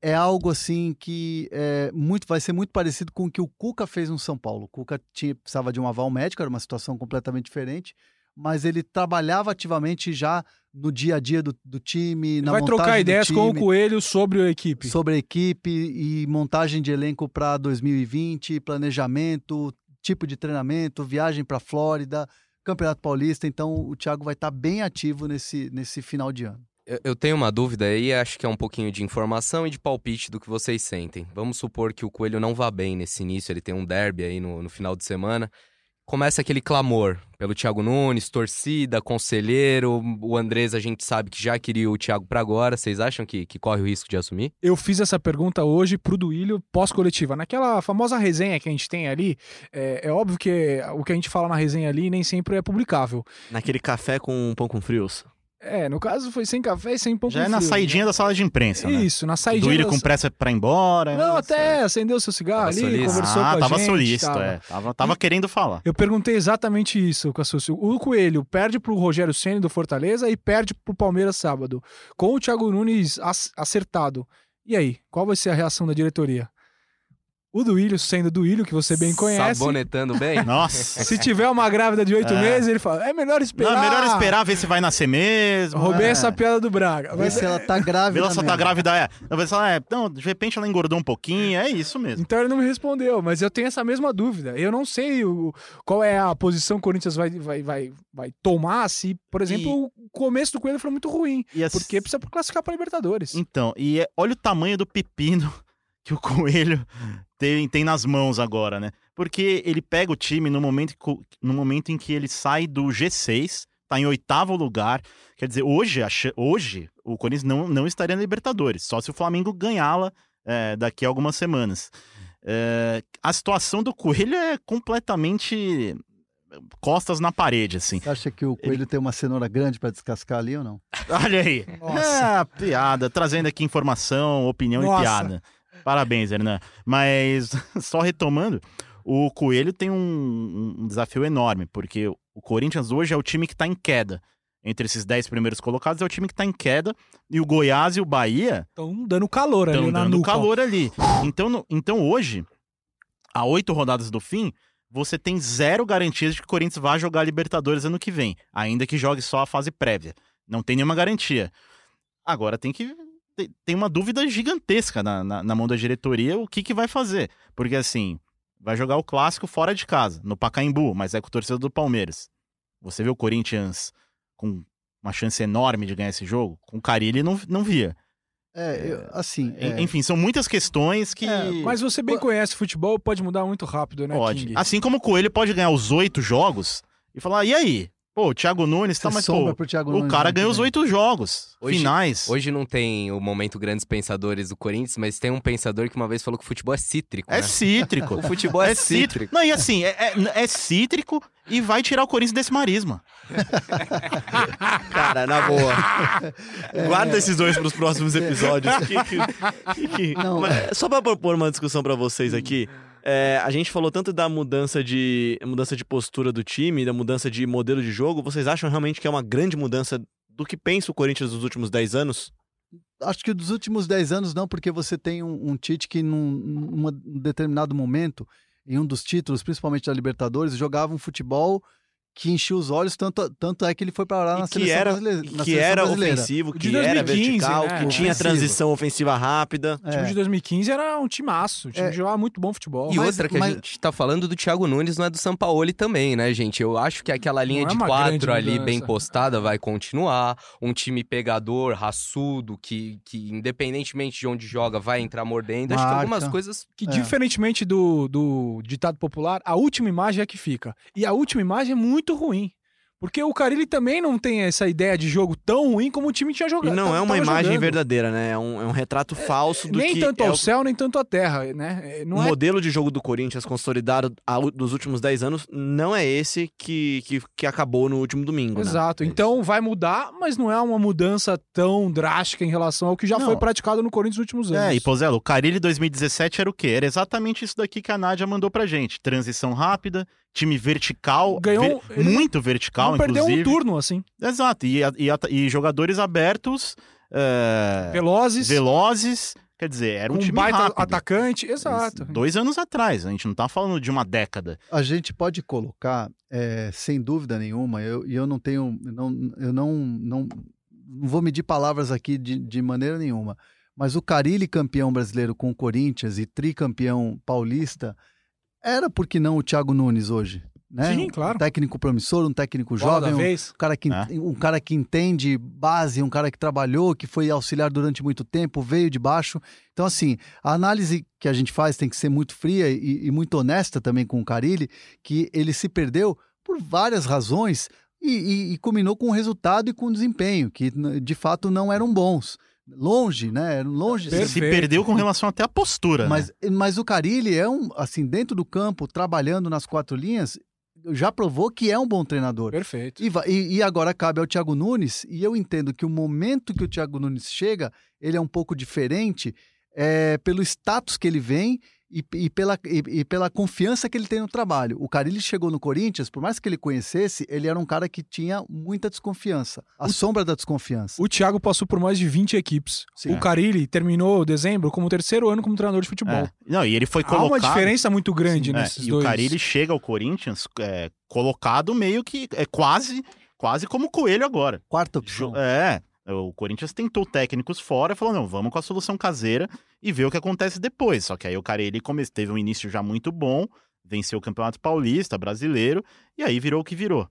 É algo assim que é muito, vai ser muito parecido com o que o Cuca fez no São Paulo. O Cuca tinha, precisava de um aval médico, era uma situação completamente diferente, mas ele trabalhava ativamente já no dia a dia do, do time, na Vai trocar ideias com o time, Coelho sobre a equipe. sobre a equipe e montagem de elenco para 2020, planejamento, tipo de treinamento, viagem para Flórida, Campeonato Paulista. Então o Thiago vai estar bem ativo nesse, nesse final de ano. Eu- Eu tenho uma dúvida aí, acho que é um pouquinho de informação e de palpite do que vocês sentem. Vamos supor que o Coelho não vá bem nesse início, ele tem um derby aí no, no final de semana. Começa aquele clamor pelo Thiago Nunes, torcida, conselheiro. O Andrés a gente sabe que já queria o Thiago pra agora. Vocês acham que, que corre o risco de assumir? Eu fiz essa pergunta hoje pro Duílio pós-coletiva. Naquela famosa resenha que a gente tem ali, é, é óbvio que o que a gente fala na resenha ali nem sempre é publicável. Naquele café com pão com frios. É, no caso foi sem café e sem pão Já com é na frio, saidinha da sala de imprensa, né? né? Isso, na Do saidinha. Willi da- com pressa pra ir embora. Não, né? até acendeu seu cigarro Tava ali, solícito. conversou ah, com a tava gente. solícito, tava. é. Tava, tava querendo falar. Eu perguntei exatamente isso, Cassuccio. O Coelho perde pro Rogério Ceni do Fortaleza e perde pro Palmeiras sábado, com o Thiago Nunes ac- acertado. E aí, qual vai ser a reação da diretoria? O Duílio, sendo Duílio, que você bem conhece, Sabonetando bem? Nossa. se tiver uma grávida de oito É. meses, ele fala, é melhor esperar. Não, é melhor esperar ver se vai nascer mesmo. Roubei é. essa piada do Braga. Vê Mas se ela tá Vê grávida. ela só tá grávida, é. Se ela é. Não, de repente ela engordou um pouquinho, é isso mesmo. Então ele não me respondeu, mas eu tenho essa mesma dúvida. Eu não sei o, qual é a posição que o Corinthians vai, vai, vai, vai tomar se, por exemplo, o começo do Coelho foi muito ruim. E assim- Porque precisa classificar para Libertadores. Então, e é- olha o tamanho do pepino que o Coelho tem, tem nas mãos agora, né? Porque ele pega o time no momento, no momento em que ele sai do G6, tá em oitavo lugar. Quer dizer, hoje, hoje o Corinthians não, não estaria na Libertadores, só se o Flamengo ganhá-la é, daqui a algumas semanas. É, a situação do Coelho é completamente costas na parede, assim. Você acha que o Coelho tem uma cenoura grande para descascar ali ou não? Olha aí. Nossa. É, piada. Trazendo aqui informação, opinião Nossa. e piada. Parabéns, Hernan. Mas, só retomando, o Coelho tem um, um desafio enorme, porque o Corinthians hoje é o time que tá em queda. Entre esses 10 primeiros colocados, é o time que tá em queda. E o Goiás e o Bahia Estão dando calor ali na dando nuca. calor ali. Então, no- então hoje, a oito rodadas do fim, você tem zero garantias de que o Corinthians vai jogar Libertadores ano que vem, ainda que jogue só a fase prévia. Não tem nenhuma garantia. Agora tem que. Tem- uma dúvida gigantesca na, na, na mão da diretoria o que, que vai fazer. Porque assim, vai jogar o clássico fora de casa, no Pacaembu, mas é com o torcedor do Palmeiras. Você vê o Corinthians com uma chance enorme de ganhar esse jogo? Com o Carilli não, não via. É, eu- assim. é, Enfim, são muitas questões que. É, mas você bem conhece futebol, pode mudar muito rápido, né, pode. King? Assim como o Coelho pode ganhar os oito jogos e falar, e aí? Pô, o Thiago Nunes tá mais. sombra Pô, pro Thiago o Nunes cara ganhou os oito jogos Hoje- finais. Hoje não tem o momento grandes pensadores do Corinthians, mas tem um pensador que uma vez falou que o futebol é cítrico. É né? cítrico. O futebol é, É cítrico. cítrico. Não, e assim, é, é- é cítrico e vai tirar o Corinthians desse marisma. Cara, na boa. Guarda esses dois pros próximos episódios. Que- que- que- Não. Mas, só pra propor uma discussão pra vocês aqui. É, a gente falou tanto da mudança de mudança de postura do time, da mudança de modelo de jogo. Vocês acham realmente que é uma grande mudança do que pensa o Corinthians nos últimos 10 anos? Acho que dos últimos 10 anos não, porque você tem um, um Tite que num, num determinado momento, em um dos títulos, principalmente da Libertadores, jogava um futebol que enchia os olhos, tanto, tanto é que ele foi para lá E na que seleção era, brasileira. na que seleção era brasileira. ofensivo, O que de era 2015, vertical, né? que tinha transição ofensiva rápida. O time É. de 2015 era um timaço. O time É. jogava muito bom futebol. E Mas- outra que mas- a gente tá falando do Thiago Nunes não é do Sampaoli também, né, gente? Eu acho que aquela linha Não é de uma quatro ali mudança. bem postada vai continuar. Um time pegador, raçudo, que, que independentemente de onde joga vai entrar mordendo. Acho que Marca. algumas coisas Que É. diferentemente do, do ditado popular, a última imagem é que fica. E a última imagem é muito ruim. Porque o Carilli também não tem essa ideia de jogo tão ruim como o time tinha E jogado. não é uma imagem jogando. verdadeira, né? É um, é um retrato falso do Nem que tanto é ao o, céu, nem tanto à terra, né? Não o é modelo de jogo do Corinthians consolidado dos últimos 10 anos não é esse que, que, que acabou no último domingo, né? Exato. Então vai mudar, mas não é uma mudança tão drástica em relação ao que já Não. foi praticado no Corinthians nos últimos anos. É, e Pozelo, o Carilli 2017 era o quê? Era exatamente isso daqui que a Nádia mandou pra gente. Transição rápida, time vertical, Ganhou- ver- ele muito vertical, não perdeu inclusive. um turno, assim. Exato, e, e, e jogadores abertos, é, Velozes, velozes, quer dizer, era um com time baita rápido. atacante. Exato. Dois anos atrás, a gente não tá falando de uma década. A gente pode colocar, é, sem dúvida nenhuma, eu- e eu, não tenho, não, eu não, não, não vou medir palavras aqui de, de maneira nenhuma, mas o Carilli campeão brasileiro com o Corinthians e tricampeão paulista, era por que não o Thiago Nunes hoje? Né? Sim, claro. Um técnico promissor, um técnico Bola jovem, um, vez. um cara, que, É. um cara que entende base, um cara que trabalhou, que foi auxiliar durante muito tempo, veio de baixo. Então, assim, a análise que a gente faz tem que ser muito fria e, e muito honesta também com o Carilli, que ele se perdeu por várias razões e, e, e culminou com o resultado e com o desempenho, que de fato não eram bons. Longe, né? Longe. Perfeito. Se perdeu com relação até à postura, né? Mas, mas o Carilli é um, assim, dentro do campo, trabalhando nas quatro linhas, já provou que é um bom treinador. Perfeito. E, e- e agora cabe ao Thiago Nunes, e eu entendo que o momento que o Thiago Nunes chega, ele é um pouco diferente é, pelo status que ele vem e, e pela, e, e pela confiança que ele tem no trabalho. O Carilli chegou no Corinthians, por mais que ele conhecesse, ele era um cara que tinha muita desconfiança. A sombra da desconfiança. O Thiago passou por mais de 20 equipes. Sim. O Carilli terminou dezembro como o terceiro ano como treinador de futebol. É. Não, e ele foi Há colocado... uma diferença muito grande É, nesses e dois. o Carilli chega ao Corinthians é, colocado meio que é quase quase como o Coelho agora. Quarta opção. É, o Corinthians tentou técnicos fora falou: não, vamos com a solução caseira e ver o que acontece depois. Só que aí o Carilli come- teve um início já muito bom, venceu o Campeonato Paulista, brasileiro, e aí virou o que virou.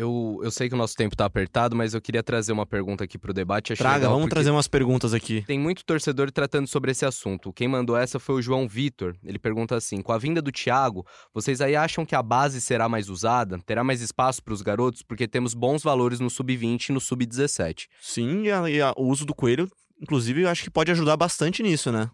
Eu, eu sei que o nosso tempo tá apertado, mas eu queria trazer uma pergunta aqui pro debate. Achei Traga, legal, vamos trazer umas perguntas aqui. Tem muito torcedor tratando sobre esse assunto. Quem mandou essa foi o João Vitor. Ele pergunta assim: com a vinda do Thiago, vocês aí acham que a base será mais usada? Terá mais espaço para os garotos? Porque temos bons valores no sub-20 e no sub-17. Sim, e, a- e a- o uso do coelho, inclusive, eu acho que pode ajudar bastante nisso, né?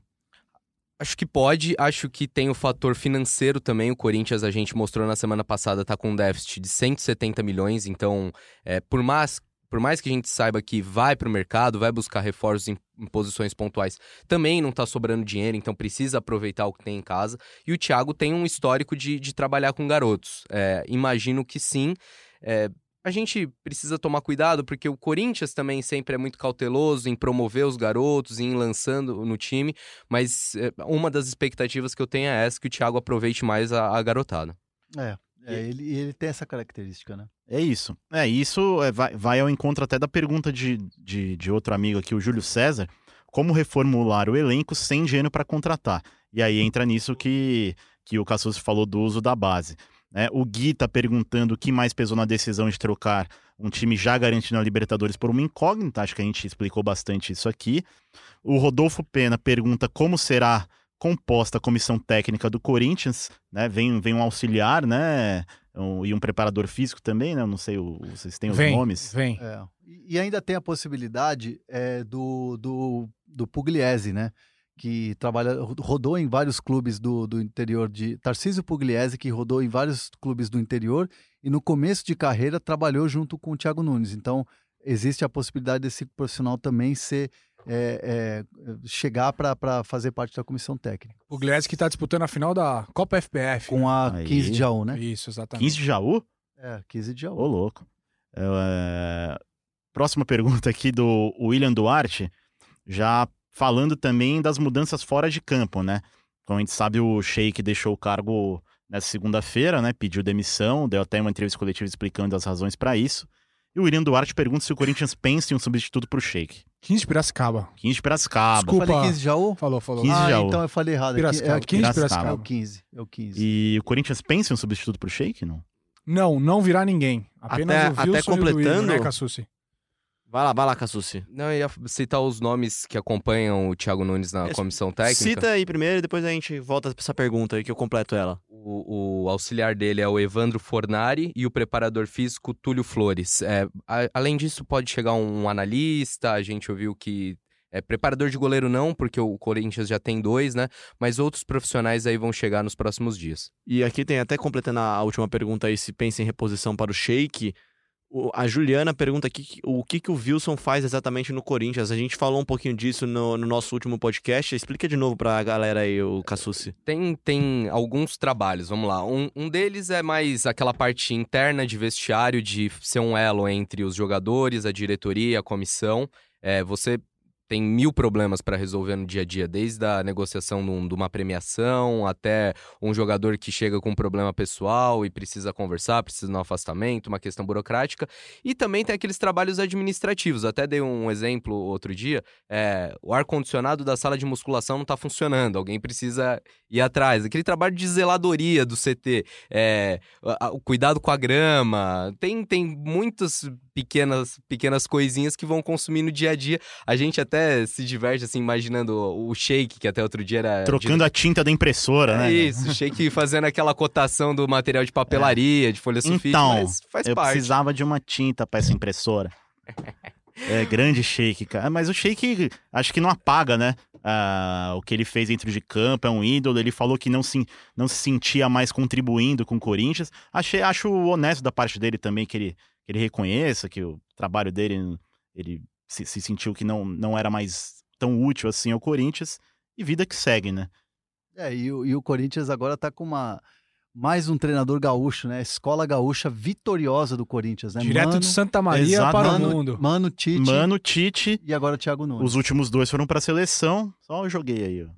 Acho que pode, acho que tem o fator financeiro também. O Corinthians, a gente mostrou na semana passada, tá com um déficit de 170 milhões. Então, é, por, mais, por mais que a gente saiba que vai pro mercado, vai buscar reforços em, em posições pontuais, também não tá sobrando dinheiro, então precisa aproveitar o que tem em casa. E o Thiago tem um histórico de, de trabalhar com garotos. É, imagino que sim. É, a gente precisa tomar cuidado, porque o Corinthians também sempre é muito cauteloso em promover os garotos, em ir lançando no time. Mas é, uma das expectativas que eu tenho é essa, que o Thiago aproveite mais a, a garotada. É, é, ele, ele tem essa característica, né? É isso. É, isso é, vai, vai ao encontro até da pergunta de, de, de outro amigo aqui, o Júlio César. Como reformular o elenco sem dinheiro para contratar? E aí entra nisso que, que o Cassus falou do uso da base. Né? o Gui tá perguntando o que mais pesou na decisão de trocar um time já garantido na Libertadores por uma incógnita. Acho que a gente explicou bastante isso aqui. O Rodolfo Pena pergunta como será composta a comissão técnica do Corinthians. Né? Vem, vem um auxiliar, né? Um- e um preparador físico também, né? Eu não sei, o- vocês têm os Vem, nomes. vem. É. E e ainda tem a possibilidade é, do, do, do Pugliese, né? Que trabalha, rodou em vários clubes do, do interior de. Tarcísio Pugliese, que rodou em vários clubes do interior e no começo de carreira trabalhou junto com o Thiago Nunes. Então, existe a possibilidade desse profissional também ser. é, é, chegar para fazer parte da comissão técnica. O Gliese que tá disputando a final da Copa FPF. Com a Aí. 15 de Jaú, né? Isso, exatamente. 15 de Jaú? É, 15 de Jaú. Ô, louco. É, Próxima pergunta aqui do William Duarte, já falando também das mudanças fora de campo, né? Como a gente sabe, o Sheik deixou o cargo nessa segunda-feira, né? Pediu demissão, deu até uma entrevista coletiva explicando as razões para isso. E o William Duarte pergunta se o Corinthians pensa em um substituto pro Sheik. 15 de Piracicaba. 15 de Piracicaba. Desculpa. Falei 15 de Jaú? Falou, falou. 15 ah, Jaú. então eu falei errado. aqui. Piracicaba, É, 15 de É Piracicaba. o 15. É o 15. E o Corinthians pensa em um substituto pro Sheik, não? Não, não virá ninguém. Apenas Até- o até Wilson e o completando- Igor, né, Cassucci? Vai lá, vai lá, Cassucci. Não, eu ia citar os nomes que acompanham o Thiago Nunes na É, comissão técnica. Cita aí primeiro e depois a gente volta pra essa pergunta aí que eu completo ela. O O, o auxiliar dele é o Evandro Fornari e o preparador físico Túlio Flores. É, a- além disso, pode chegar um analista, a gente ouviu que. É, preparador de goleiro não, porque o Corinthians já tem dois, né? Mas outros profissionais aí vão chegar nos próximos dias. E aqui tem até completando a última pergunta aí, se pensa em reposição para o Sheik. A Juliana pergunta aqui o que, que o Wilson faz exatamente no Corinthians. A gente falou um pouquinho disso no, no nosso último podcast. Explica de novo pra galera aí, o Cassucci. Tem, tem alguns trabalhos, vamos lá. Um, um deles é mais aquela parte interna de vestiário, de ser um elo entre os jogadores, a diretoria, a comissão. É, você tem mil problemas para resolver no dia a dia, desde a negociação de, um- uma premiação até um jogador que chega com um problema pessoal e precisa conversar, precisa de um afastamento, uma questão burocrática. E também tem aqueles trabalhos administrativos. Até dei um exemplo outro dia. É, o ar-condicionado da sala de musculação não está funcionando, alguém precisa ir atrás. Aquele trabalho de zeladoria do CT, é, o cuidado com a grama, tem, tem muitas pequenas, pequenas coisinhas que vão consumir no dia a dia. A gente até se diverte, assim, imaginando o shake, que até outro dia era... Trocando a tinta da impressora, É né? isso, o shake fazendo aquela cotação do material de papelaria, de folha sulfite, Então, Eu parte. precisava de uma tinta pra essa impressora. É, grande shake, cara. Mas o shake, acho que não apaga, né? Ah, o que ele fez dentro de campo, é um ídolo. Ele falou que não se, não se sentia mais contribuindo com o Corinthians. Achei, acho honesto da parte dele também que ele, que ele reconheça que o trabalho dele, ele se, se sentiu que não, não era mais tão útil assim ao Corinthians. E vida que segue, né? É, e, o- e o Corinthians agora tá com uma mais um treinador gaúcho, né? Escola gaúcha vitoriosa do Corinthians, né? Direto Mano, de Santa Maria exato, para o Mano, mundo. Mano Tite Mano, Tite, e agora o Thiago Nunes. os últimos dois foram pra seleção. Só eu joguei aí, ó.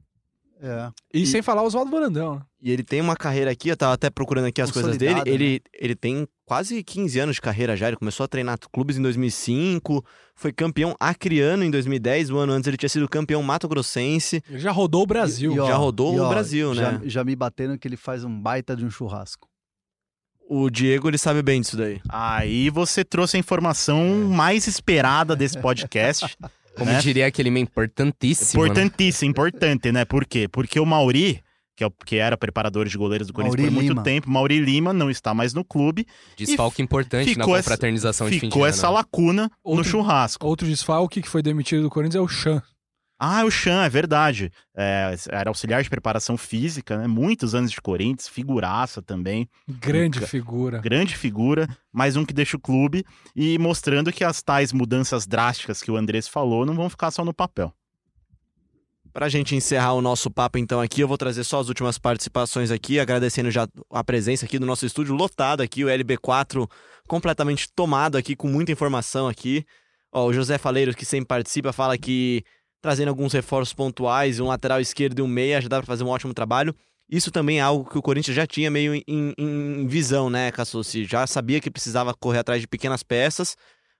É. E, E- sem falar Oswaldo Brandão, né? E ele tem uma carreira aqui, eu tava até procurando aqui as coisas dele. Consolidada, Ele, ele tem quase 15 anos de carreira já. Ele começou a treinar clubes em 2005, foi campeão acriano em 2010. O ano antes ele tinha sido campeão mato-grossense. Ele já rodou o Brasil. E, ó, já rodou e, o ó, Brasil, já, né? Já me bateram que ele faz um baita de um churrasco. O Diego, ele sabe bem disso daí. Aí você trouxe a informação mais esperada desse podcast. Como né? diria aquele meme importantíssimo, né? Importantíssimo, importante, né? Por quê? Porque o Mauri, que, é o, que era preparador de goleiros do Corinthians Mauri por muito Lima. tempo, Mauri Lima não está mais no clube. Desfalque importante na ficou essa- confraternização de fim de Ficou essa lacuna no Outro- churrasco. Outro desfalque que foi demitido do Corinthians é o Chan. Ah, o Chan, é verdade. É, era auxiliar de preparação física, né? Muitos anos de Corinthians, figuraça também. Grande Nunca- figura. grande figura, mais um que deixa o clube e mostrando que as tais mudanças drásticas que o Andrés falou não vão ficar só no papel. Pra gente encerrar o nosso papo, então, aqui, eu vou trazer só as últimas participações aqui, agradecendo já a presença aqui do nosso estúdio lotado aqui, o LB4 completamente tomado aqui, com muita informação aqui. Ó, o José Faleiros, que sempre participa, fala que trazendo alguns reforços pontuais, um lateral esquerdo e um meia, já dá pra fazer um ótimo trabalho. Isso também é algo que o Corinthians já tinha meio em, em visão, né, Cassucci? Já sabia que precisava correr atrás de pequenas peças,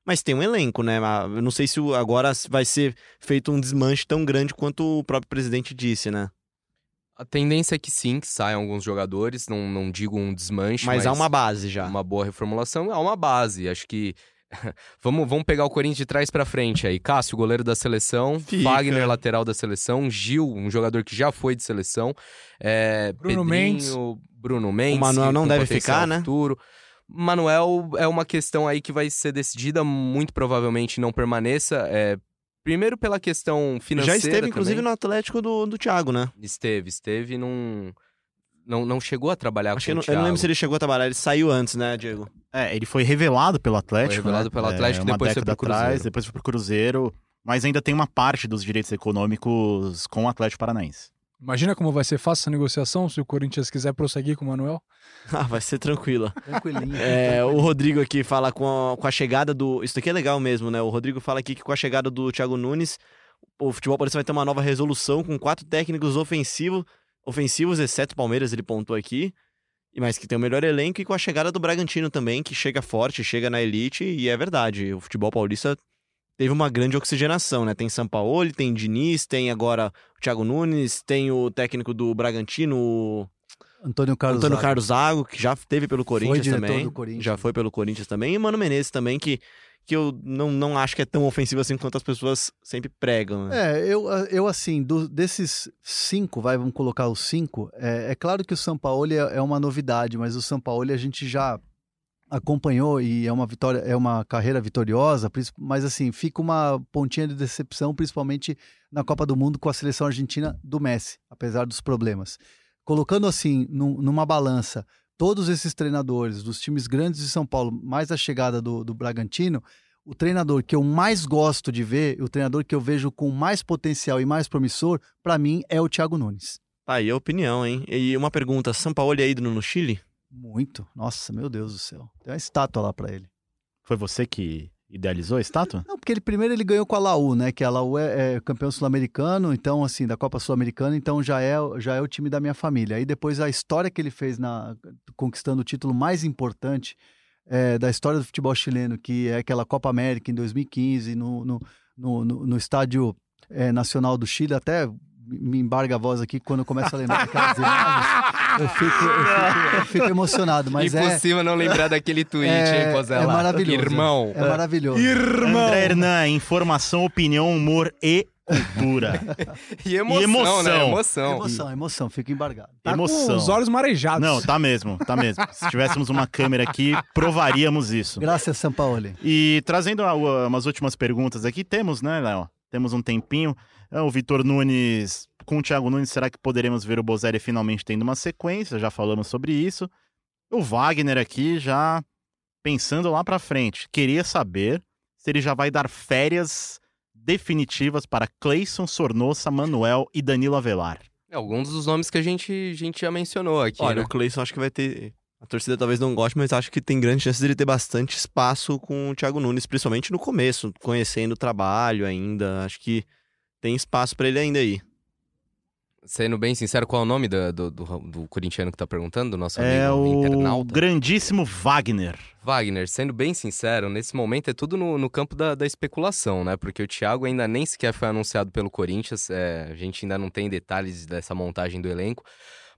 mas tem um elenco, né? Ah, Eu não sei se agora vai ser feito um desmanche tão grande quanto o próprio presidente disse, né? A tendência é que sim, que saiam alguns jogadores, não, não digo um desmanche, Mas, mas, há uma base já. uma boa reformulação, há uma base. Acho que vamos, vamos pegar o Corinthians de trás pra frente aí. Cássio, goleiro da seleção, Fica. Fagner, lateral da seleção, Gil, um jogador que já foi de seleção, é, Bruno Pedrinho, Mendes. Bruno Mendes. Manuel que não deve ficar, né? Futuro. Manuel é uma questão aí que vai ser decidida, muito provavelmente não permaneça. é, primeiro pela questão financeira. Já esteve, inclusive, também. no Atlético do, do Thiago, né? Esteve, esteve e não, não, não chegou a trabalhar Acho com eu o não, eu não lembro se Thiago. ele chegou a trabalhar, ele saiu antes, né, Diego? É, ele foi revelado pelo Atlético. Foi revelado né? pelo Atlético, uma depois foi pro Cruzeiro. atrás, depois foi pro Cruzeiro, mas ainda tem uma parte dos direitos econômicos com o Atlético Paranaense. Imagina como vai ser fácil essa negociação se o Corinthians quiser prosseguir com o Manuel. Ah, vai ser tranquila. Tranquilinho. É, o Rodrigo aqui fala com a, com a chegada do. Isso aqui é legal mesmo, né? O Rodrigo fala aqui que com a chegada do Thiago Nunes, o futebol paulista vai ter uma nova resolução com quatro técnicos ofensivos, ofensivos, exceto o Palmeiras, ele pontou aqui. Mas que tem o melhor elenco e com a chegada do Bragantino também, que chega forte, chega na elite, e é verdade. O futebol paulista teve uma grande oxigenação, né? Tem Sampaoli, tem Diniz, tem agora o Thiago Nunes, tem o técnico do Bragantino, o Antônio Carlos. Antônio Zago. Carlos Zago, que já teve pelo Corinthians também. Corinthians. Já foi pelo Corinthians também. E Mano Menezes também, que, que eu não, não acho que é tão ofensivo assim quanto as pessoas sempre pregam. Né? É, eu, eu assim, do- desses cinco, vai, vamos colocar os cinco, é, é claro que o São Paulo é, é uma novidade, mas o São Paulo a gente já acompanhou e é uma vitória, é uma carreira vitoriosa, mas assim, fica uma pontinha de decepção, principalmente na Copa do Mundo com a seleção argentina do Messi, apesar dos problemas. Colocando assim, num- numa balança, todos esses treinadores dos times grandes de São Paulo, mais a chegada do, do Bragantino, o treinador que eu mais gosto de ver, o treinador que eu vejo com mais potencial e mais promissor, pra mim é o Thiago Nunes. Tá aí a opinião, hein? E uma pergunta: São Paulo é ídolo no Chile? Muito. Nossa, meu Deus do céu. Tem uma estátua lá pra ele. Foi você que idealizou a estátua? Não, porque ele primeiro ele ganhou com a Laú, né? Que a Laú é, é campeão sul-americano, então assim, da Copa Sul-Americana, então já é, já é o time da minha família. Aí depois a história que ele fez na conquistando o título mais importante é, da história do futebol chileno, que é aquela Copa América em 2015 no, no, no, no- estádio é, nacional do Chile, até me embarga a voz aqui quando eu começo a lembrar daquelas imagens. Eu fico, eu fico, eu fico emocionado, mas é, Impossível não lembrar daquele tweet, é, hein, Pozella? é maravilhoso. Irmão. É maravilhoso. André Hernan, informação, opinião, humor e cultura. E emoção, E emoção. né? Emoção. Emoção, emoção, fico embargado. Tá Emoção. com os olhos marejados. Não, tá mesmo, tá mesmo. Se tivéssemos uma câmera aqui, provaríamos isso. Graças, São Paulo. E trazendo umas últimas perguntas aqui, temos, né, Léo? Temos um tempinho. É, O Vitor Nunes, com o Thiago Nunes, será que poderemos ver o Bozelli finalmente tendo uma sequência? Já falamos sobre isso. O Wagner aqui já pensando lá pra frente. Queria saber se ele já vai dar férias definitivas para Cleison, Sornossa, Manuel e Danilo Avelar. É, alguns dos nomes que a gente, a gente já mencionou aqui, Olha, né? o Cleison acho que vai ter. A torcida talvez não goste, mas acho que tem grande chance dele ter bastante espaço com o Thiago Nunes, principalmente no começo, conhecendo o trabalho ainda. Acho que tem espaço pra ele ainda aí. Sendo bem sincero, qual é o nome da- do, do, do corintiano que tá perguntando? Do nosso É amigo o internauta? grandíssimo Wagner. Wagner, sendo bem sincero, nesse momento é tudo no, no campo da, da especulação, né? Porque o Thiago ainda nem sequer foi anunciado pelo Corinthians, é, a gente ainda não tem detalhes dessa montagem do elenco.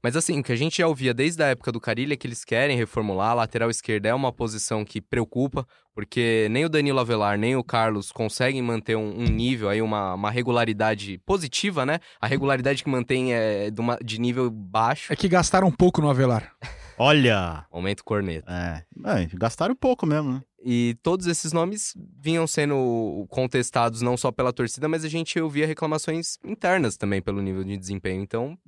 Mas assim, o que a gente já ouvia desde a época do Carilli é que eles querem reformular. A lateral esquerda é uma posição que preocupa, porque nem o Danilo Avelar, nem o Carlos conseguem manter um, um nível aí, uma, uma regularidade positiva, né? A regularidade que mantém é de, uma- de nível baixo. É que gastaram um pouco no Avelar. Olha, Momento corneta. é, é, gastaram pouco mesmo, né? E todos esses nomes vinham sendo contestados não só pela torcida, mas a gente ouvia reclamações internas também pelo nível de desempenho. Então,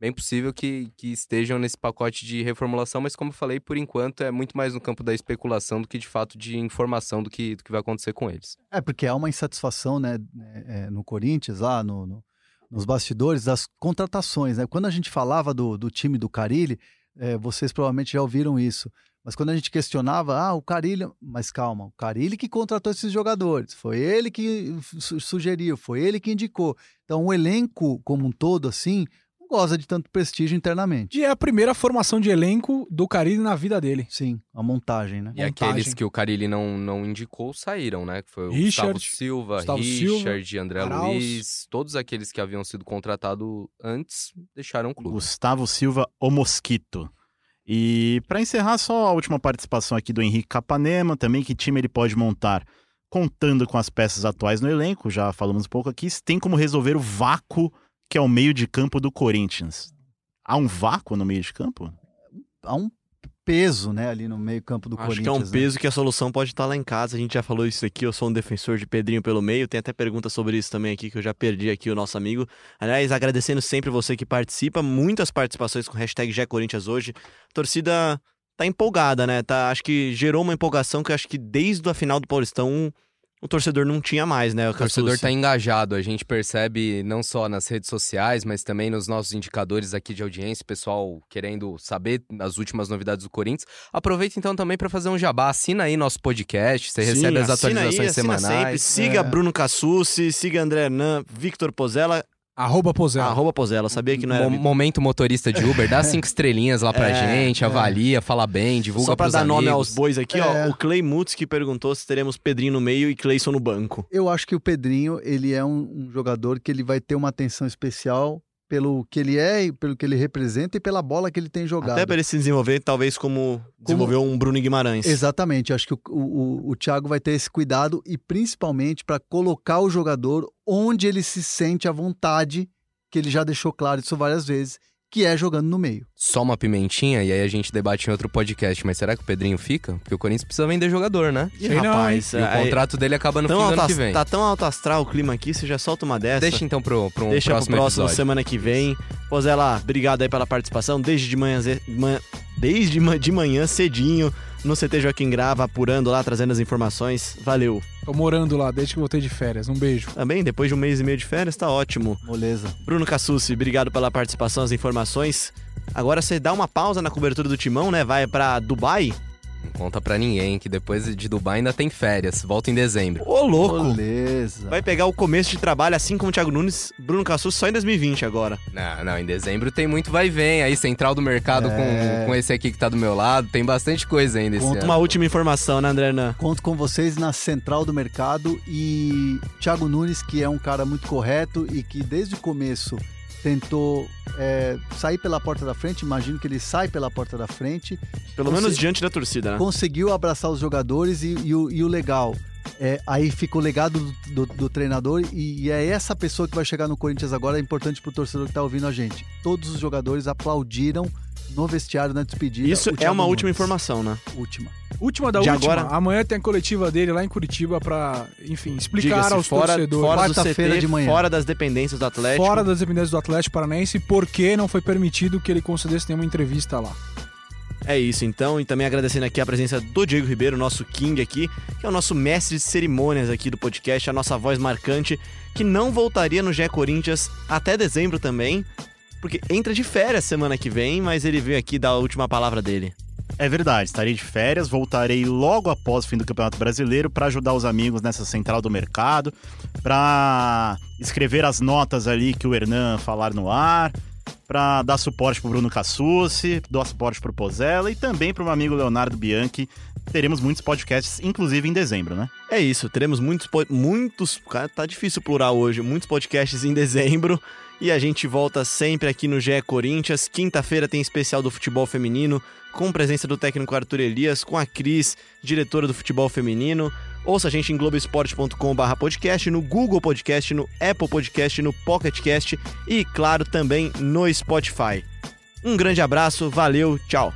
bem possível que, que estejam nesse pacote de reformulação, mas como eu falei, por enquanto é muito mais no campo da especulação do que de fato de informação do que, do que vai acontecer com eles. É, porque há uma insatisfação, né, é, no Corinthians, lá no, no- nos bastidores, das contratações, né? Quando a gente falava do, do time do Carilli, é, vocês provavelmente já ouviram isso, mas quando a gente questionava, ah, o Carilli, mas calma, o Carilli que contratou esses jogadores, foi ele que su- sugeriu, foi ele que indicou. Então, o elenco como um todo, assim, não goza de tanto prestígio internamente. E é a primeira formação de elenco do Carilli na vida dele. Sim, a montagem, né? E Montagem. aqueles que o Carilli não, não indicou saíram, né? Que foi o Richard, Gustavo Silva, Gustavo Silva, Richard, André Arauz. Luiz, todos aqueles que haviam sido contratados antes deixaram o clube. Gustavo Silva, o Mosquito. E para encerrar, só a última participação aqui do Henrique Capanema, também que time ele pode montar contando com as peças atuais no elenco, já falamos um pouco aqui, tem como resolver o vácuo que é o meio de campo do Corinthians. Há um vácuo no meio de campo? Há um peso, né, ali no meio campo do Acho Corinthians. que é um né? peso que a solução pode estar lá em casa. A gente já falou isso aqui. Eu sou um defensor de Pedrinho pelo meio. Tem até pergunta sobre isso também aqui que eu já perdi aqui o nosso amigo. Aliás, agradecendo sempre você que participa. Muitas participações com hashtag GéCorinthians hoje. A torcida tá empolgada, né? Tá, acho que gerou uma empolgação que eu acho que desde a final do Paulistão o torcedor não tinha mais, né? O torcedor está engajado, a gente percebe não só nas redes sociais, mas também nos nossos indicadores aqui de audiência, pessoal querendo saber as últimas novidades do Corinthians. Aproveita então também para fazer um jabá, assina aí nosso podcast, você Sim, recebe as assina aí, atualizações assina Sempre. semanais. Siga É. Bruno Cassucci, siga André Hernan, Victor Pozella, Arroba Pozella. arroba Pozella. Eu Sabia que não era momento motorista de Uber, dá cinco estrelinhas lá pra É, gente, avalia, fala bem, divulga Só pra pros dar nome amigos. aos bois aqui, É. ó. O Clay Mutz que perguntou se teremos Pedrinho no meio e Cleison no banco. Eu acho que o Pedrinho, ele é um, um jogador que ele vai ter uma atenção especial pelo que ele é, pelo que ele representa e pela bola que ele tem jogado. Até para ele se desenvolver, talvez como desenvolveu um Bruno Guimarães. Exatamente, acho que o, o, o Thiago vai ter esse cuidado e principalmente para colocar o jogador onde ele se sente à vontade, que ele já deixou claro isso várias vezes, que é jogando no meio. Só uma pimentinha e aí a gente debate em outro podcast, mas será que o Pedrinho fica? Porque o Corinthians precisa vender jogador, né? Ih, Sei não, rapaz, E o aí- contrato dele acaba no fim do ano alto que vem. Tá tão alto astral o clima aqui, você já solta uma dessa. Deixa então pro, pro um Deixa próximo pro próximo episódio. semana que vem. Pozela, obrigado aí pela participação. Desde de manhã, desde de manhã cedinho no CT Joaquim Grava, apurando lá, trazendo as informações. Valeu. Tô morando lá desde que voltei de férias. Um beijo. Também, depois de um mês e meio de férias, tá ótimo. Moleza. Bruno Cassucci, obrigado pela participação, as informações. Agora você dá uma pausa na cobertura do Timão, né? Vai pra Dubai. Conta pra ninguém que depois de Dubai ainda tem férias. Volta em dezembro. Ô, louco! Moleza. Vai pegar o começo de trabalho, assim como o Thiago Nunes, Bruno Cassucci só em 2020 agora. Não, não, em dezembro tem muito vai e vem. Aí, central do mercado É. com, com esse aqui que tá do meu lado. Tem bastante coisa ainda esse Conta ano. Uma última informação, né, André Hernan? Conto com vocês na central do mercado e Thiago Nunes, que é um cara muito correto e que desde o começo tentou é, sair pela porta da frente. Imagino que ele sai pela porta da frente. Pelo menos diante da torcida, né? Conseguiu abraçar os jogadores e, e o, e o legal. é, aí fica o legado do, do- do treinador e, e é essa pessoa que vai chegar no Corinthians agora. É importante pro torcedor que tá ouvindo a gente. Todos os jogadores aplaudiram no vestiário na despedida. Isso é uma última Nunes. informação, né? Última. Última da De última. agora- Amanhã tem a coletiva dele lá em Curitiba pra, enfim, explicar aos fora, torcedores. fora Quarta-feira de manhã. fora das dependências do Atlético. Fora das dependências do Atlético Paranaense, por que não foi permitido que ele concedesse nenhuma entrevista lá? É isso, então. E também agradecendo aqui a presença do Diego Ribeiro, nosso King aqui, que é o nosso mestre de cerimônias aqui do podcast, a nossa voz marcante, que não voltaria no GE Corinthians até dezembro também, porque entra de férias semana que vem, mas ele veio aqui dar a última palavra dele. É verdade, estarei de férias, voltarei logo após o fim do Campeonato Brasileiro para ajudar os amigos nessa central do mercado, para escrever as notas ali que o Hernan falar no ar, para dar suporte pro Bruno Cassucci, dar suporte pro Pozella e também pro meu amigo Leonardo Bianchi. Teremos muitos podcasts, inclusive em dezembro, né? É isso, teremos muitos, muitos, cara, tá difícil plural hoje, muitos podcasts em dezembro. E a gente volta sempre aqui no GE Corinthians. Quinta-feira tem especial do futebol feminino, com presença do técnico Arthur Elias, com a Cris, diretora do futebol feminino. Ouça a gente em globesport.com.br podcast, no Google Podcast, no Apple Podcast, no Pocket Cast e, claro, também no Spotify. Um grande abraço, valeu, tchau!